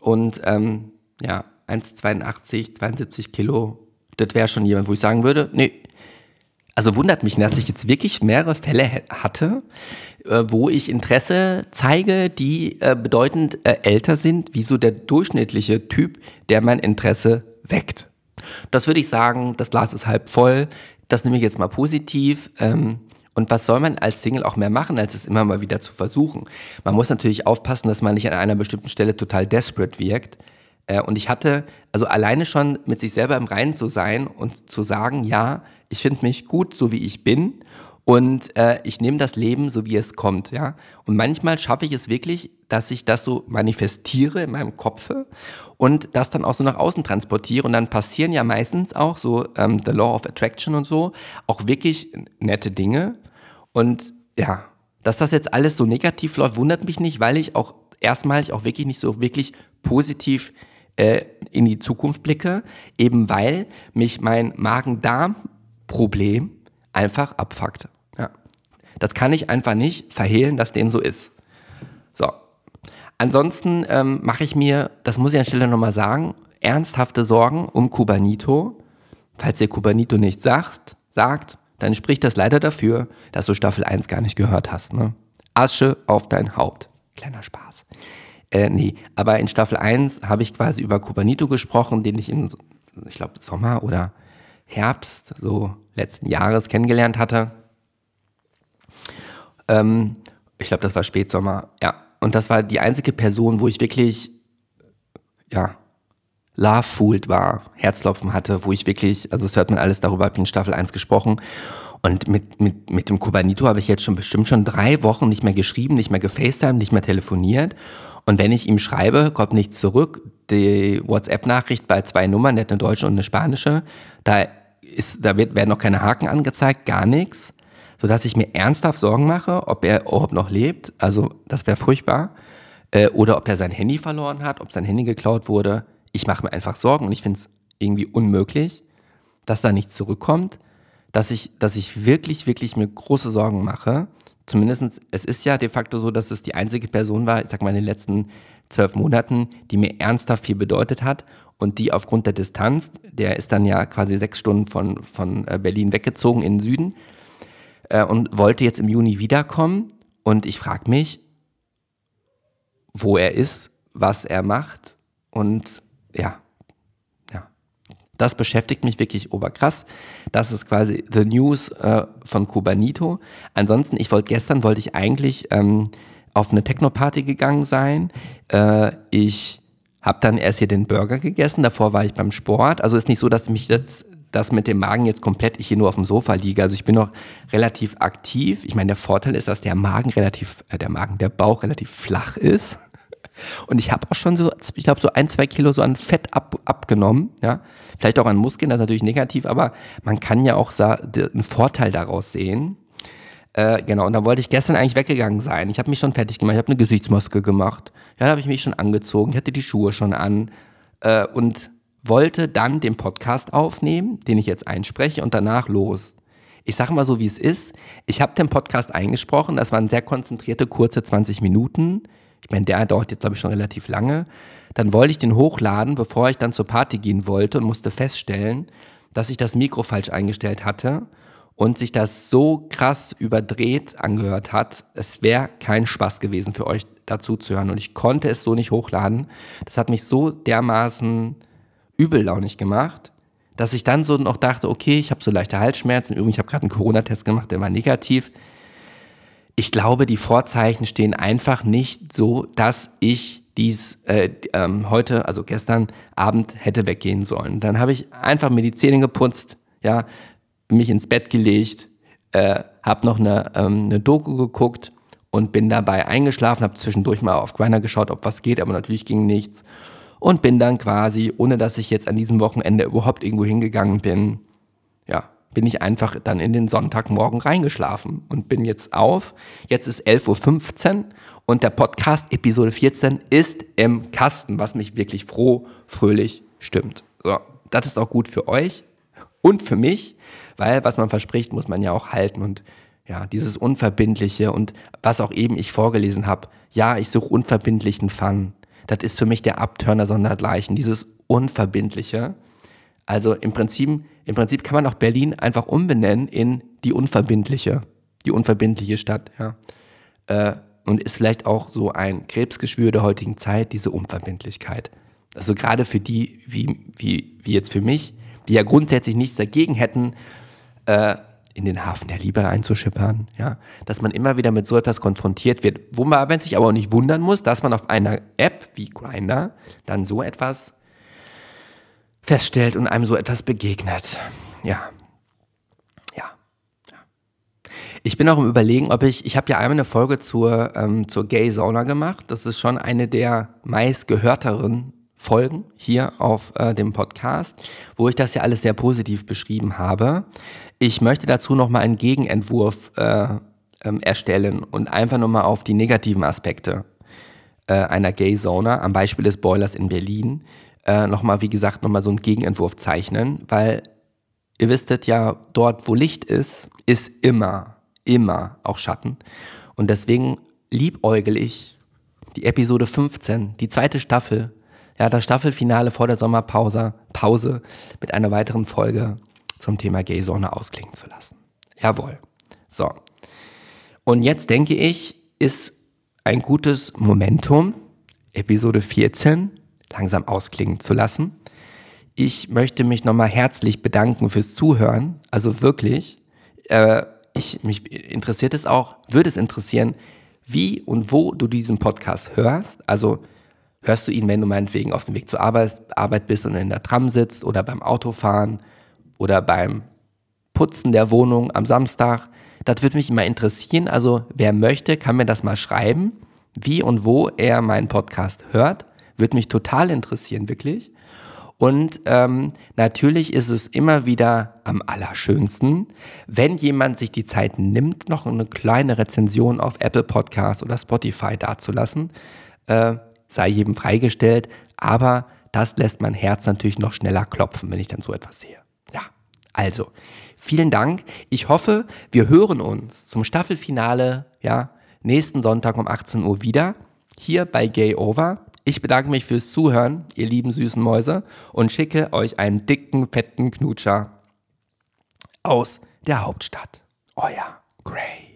Und ähm, ja, 1,82, 72 Kilo. Das wäre schon jemand, wo ich sagen würde, nee. Also wundert mich, dass ich jetzt wirklich mehrere Fälle hatte, äh, wo ich Interesse zeige, die äh, bedeutend äh, älter sind, wie so der durchschnittliche Typ, der mein Interesse weckt. Das würde ich sagen, das Glas ist halb voll. Das nehme ich jetzt mal positiv. Ähm, und was soll man als Single auch mehr machen, als es immer mal wieder zu versuchen? Man muss natürlich aufpassen, dass man nicht an einer bestimmten Stelle total desperate wirkt. Äh, und ich hatte, also alleine schon mit sich selber im Reinen zu sein und zu sagen, ja, ich finde mich gut, so wie ich bin. Und äh, ich nehme das Leben so, wie es kommt, ja. Und manchmal schaffe ich es wirklich, dass ich das so manifestiere in meinem Kopfe und das dann auch so nach außen transportiere. Und dann passieren ja meistens auch so ähm, The Law of Attraction und so auch wirklich nette Dinge. Und ja, dass das jetzt alles so negativ läuft, wundert mich nicht, weil ich auch erstmalig auch wirklich nicht so wirklich positiv äh, in die Zukunft blicke, eben weil mich mein Magen-Darm-Problem einfach abfuckt. Das kann ich einfach nicht verhehlen, dass dem so ist. So. Ansonsten ähm, mache ich mir, das muss ich an der Stelle nochmal sagen, ernsthafte Sorgen um Kubanito. Falls ihr Kubanito nicht sagt, sagt, dann spricht das leider dafür, dass du Staffel 1 gar nicht gehört hast. Ne? Asche auf dein Haupt. Kleiner Spaß. Äh, nee, aber in Staffel 1 habe ich quasi über Kubanito gesprochen, den ich im, ich glaube, Sommer oder Herbst so letzten Jahres kennengelernt hatte. Ähm, ich glaube, das war Spätsommer, ja. Und das war die einzige Person, wo ich wirklich, ja, love-fooled war, Herzklopfen hatte, wo ich wirklich, also es hört man alles darüber, habe ich in Staffel 1 gesprochen. Und mit, mit, mit dem Kubanito habe ich jetzt schon bestimmt schon drei Wochen nicht mehr geschrieben, nicht mehr gefacetimed, nicht mehr telefoniert. Und wenn ich ihm schreibe, kommt nichts zurück. Die WhatsApp-Nachricht bei zwei Nummern, der hat eine deutsche und eine spanische, da ist, da wird, werden noch keine Haken angezeigt, gar nichts sodass ich mir ernsthaft Sorgen mache, ob er überhaupt noch lebt. Also das wäre furchtbar. Äh, oder ob er sein Handy verloren hat, ob sein Handy geklaut wurde. Ich mache mir einfach Sorgen und ich finde es irgendwie unmöglich, dass da nichts zurückkommt, dass ich, dass ich wirklich, wirklich mir große Sorgen mache. Zumindest, es ist ja de facto so, dass es die einzige Person war, ich sag mal in den letzten zwölf Monaten, die mir ernsthaft viel bedeutet hat und die aufgrund der Distanz, der ist dann ja quasi sechs Stunden von, von äh, Berlin weggezogen in den Süden, äh, und wollte jetzt im Juni wiederkommen. Und ich frage mich, wo er ist, was er macht. Und ja, ja, das beschäftigt mich wirklich oberkrass. Das ist quasi The News äh, von Kubanito. Ansonsten, ich wollte gestern, wollte ich eigentlich ähm, auf eine Techno-Party gegangen sein. Äh, ich habe dann erst hier den Burger gegessen, davor war ich beim Sport. Also ist nicht so, dass mich jetzt dass mit dem Magen jetzt komplett ich hier nur auf dem Sofa liege. Also ich bin noch relativ aktiv. Ich meine, der Vorteil ist, dass der Magen relativ, äh, der Magen, der Bauch relativ flach ist. Und ich habe auch schon so, ich glaube, so ein, zwei Kilo so an Fett ab, abgenommen, ja. Vielleicht auch an Muskeln, das ist natürlich negativ, aber man kann ja auch einen Vorteil daraus sehen. Äh, genau, und da wollte ich gestern eigentlich weggegangen sein. Ich habe mich schon fertig gemacht, ich habe eine Gesichtsmaske gemacht. Ja, da habe ich mich schon angezogen, ich hatte die Schuhe schon an. Äh, und wollte dann den Podcast aufnehmen, den ich jetzt einspreche und danach los. Ich sage mal so, wie es ist. Ich habe den Podcast eingesprochen, das waren sehr konzentrierte, kurze 20 Minuten. Ich meine, der dauert jetzt, glaube ich, schon relativ lange. Dann wollte ich den hochladen, bevor ich dann zur Party gehen wollte und musste feststellen, dass ich das Mikro falsch eingestellt hatte und sich das so krass überdreht angehört hat. Es wäre kein Spaß gewesen für euch dazu zu hören und ich konnte es so nicht hochladen. Das hat mich so dermaßen übellaunig gemacht, dass ich dann so noch dachte, okay, ich habe so leichte Halsschmerzen. Übrigens, ich habe gerade einen Corona-Test gemacht, der war negativ. Ich glaube, die Vorzeichen stehen einfach nicht so, dass ich dies äh, ähm, heute, also gestern Abend hätte weggehen sollen. Dann habe ich einfach mir die Zähne geputzt, ja, mich ins Bett gelegt, äh, habe noch eine, ähm, eine Doku geguckt und bin dabei eingeschlafen, habe zwischendurch mal auf Griner geschaut, ob was geht, aber natürlich ging nichts und bin dann quasi, ohne dass ich jetzt an diesem Wochenende überhaupt irgendwo hingegangen bin, ja, bin ich einfach dann in den Sonntagmorgen reingeschlafen und bin jetzt auf. Jetzt ist 11.15 Uhr und der Podcast Episode 14 ist im Kasten, was mich wirklich froh, fröhlich stimmt. So, das ist auch gut für euch und für mich, weil was man verspricht, muss man ja auch halten und ja, dieses Unverbindliche und was auch eben ich vorgelesen habe, ja, ich suche unverbindlichen Fun. Das ist für mich der Abturner sondergleichen, dieses Unverbindliche. Also im Prinzip, im Prinzip kann man auch Berlin einfach umbenennen in die unverbindliche, die unverbindliche Stadt, ja. Äh, und ist vielleicht auch so ein Krebsgeschwür der heutigen Zeit, diese Unverbindlichkeit. Also gerade für die, wie, wie, wie jetzt für mich, die ja grundsätzlich nichts dagegen hätten, äh, in den Hafen der Liebe einzuschippern, ja, dass man immer wieder mit so etwas konfrontiert wird, wo man sich aber auch nicht wundern muss, dass man auf einer App wie Grinder dann so etwas feststellt und einem so etwas begegnet. Ja. Ja. Ich bin auch im Überlegen, ob ich, ich habe ja einmal eine Folge zur, ähm, zur Gay Sauna gemacht. Das ist schon eine der meistgehörteren Folgen hier auf äh, dem Podcast, wo ich das ja alles sehr positiv beschrieben habe. Ich möchte dazu nochmal einen Gegenentwurf äh, ähm, erstellen und einfach nochmal auf die negativen Aspekte äh, einer Gay Sauna am Beispiel des Boilers in Berlin äh, nochmal, wie gesagt, nochmal so einen Gegenentwurf zeichnen, weil ihr wisstet ja, dort wo Licht ist, ist immer, immer auch Schatten. Und deswegen liebäugel ich die Episode 15, die zweite Staffel ja, das Staffelfinale vor der Sommerpause Pause mit einer weiteren Folge zum Thema Gay-Sonne ausklingen zu lassen. Jawohl. So. Und jetzt denke ich, ist ein gutes Momentum, Episode 14 langsam ausklingen zu lassen. Ich möchte mich nochmal herzlich bedanken fürs Zuhören. Also wirklich, äh, ich, mich interessiert es auch, würde es interessieren, wie und wo du diesen Podcast hörst. Also hörst du ihn, wenn du meinetwegen auf dem Weg zur Arbeit, Arbeit bist und in der Tram sitzt oder beim Autofahren oder beim Putzen der Wohnung am Samstag. Das würde mich immer interessieren. Also wer möchte, kann mir das mal schreiben, wie und wo er meinen Podcast hört. Würde mich total interessieren, wirklich. Und ähm, natürlich ist es immer wieder am allerschönsten, wenn jemand sich die Zeit nimmt, noch eine kleine Rezension auf Apple Podcast oder Spotify dazulassen. Äh, sei jedem freigestellt, aber das lässt mein Herz natürlich noch schneller klopfen, wenn ich dann so etwas sehe. Ja, also, vielen Dank. Ich hoffe, wir hören uns zum Staffelfinale, ja, nächsten Sonntag um 18 Uhr wieder, hier bei Gay Over. Ich bedanke mich fürs Zuhören, ihr lieben süßen Mäuse, und schicke euch einen dicken, fetten Knutscher aus der Hauptstadt. Euer Gray.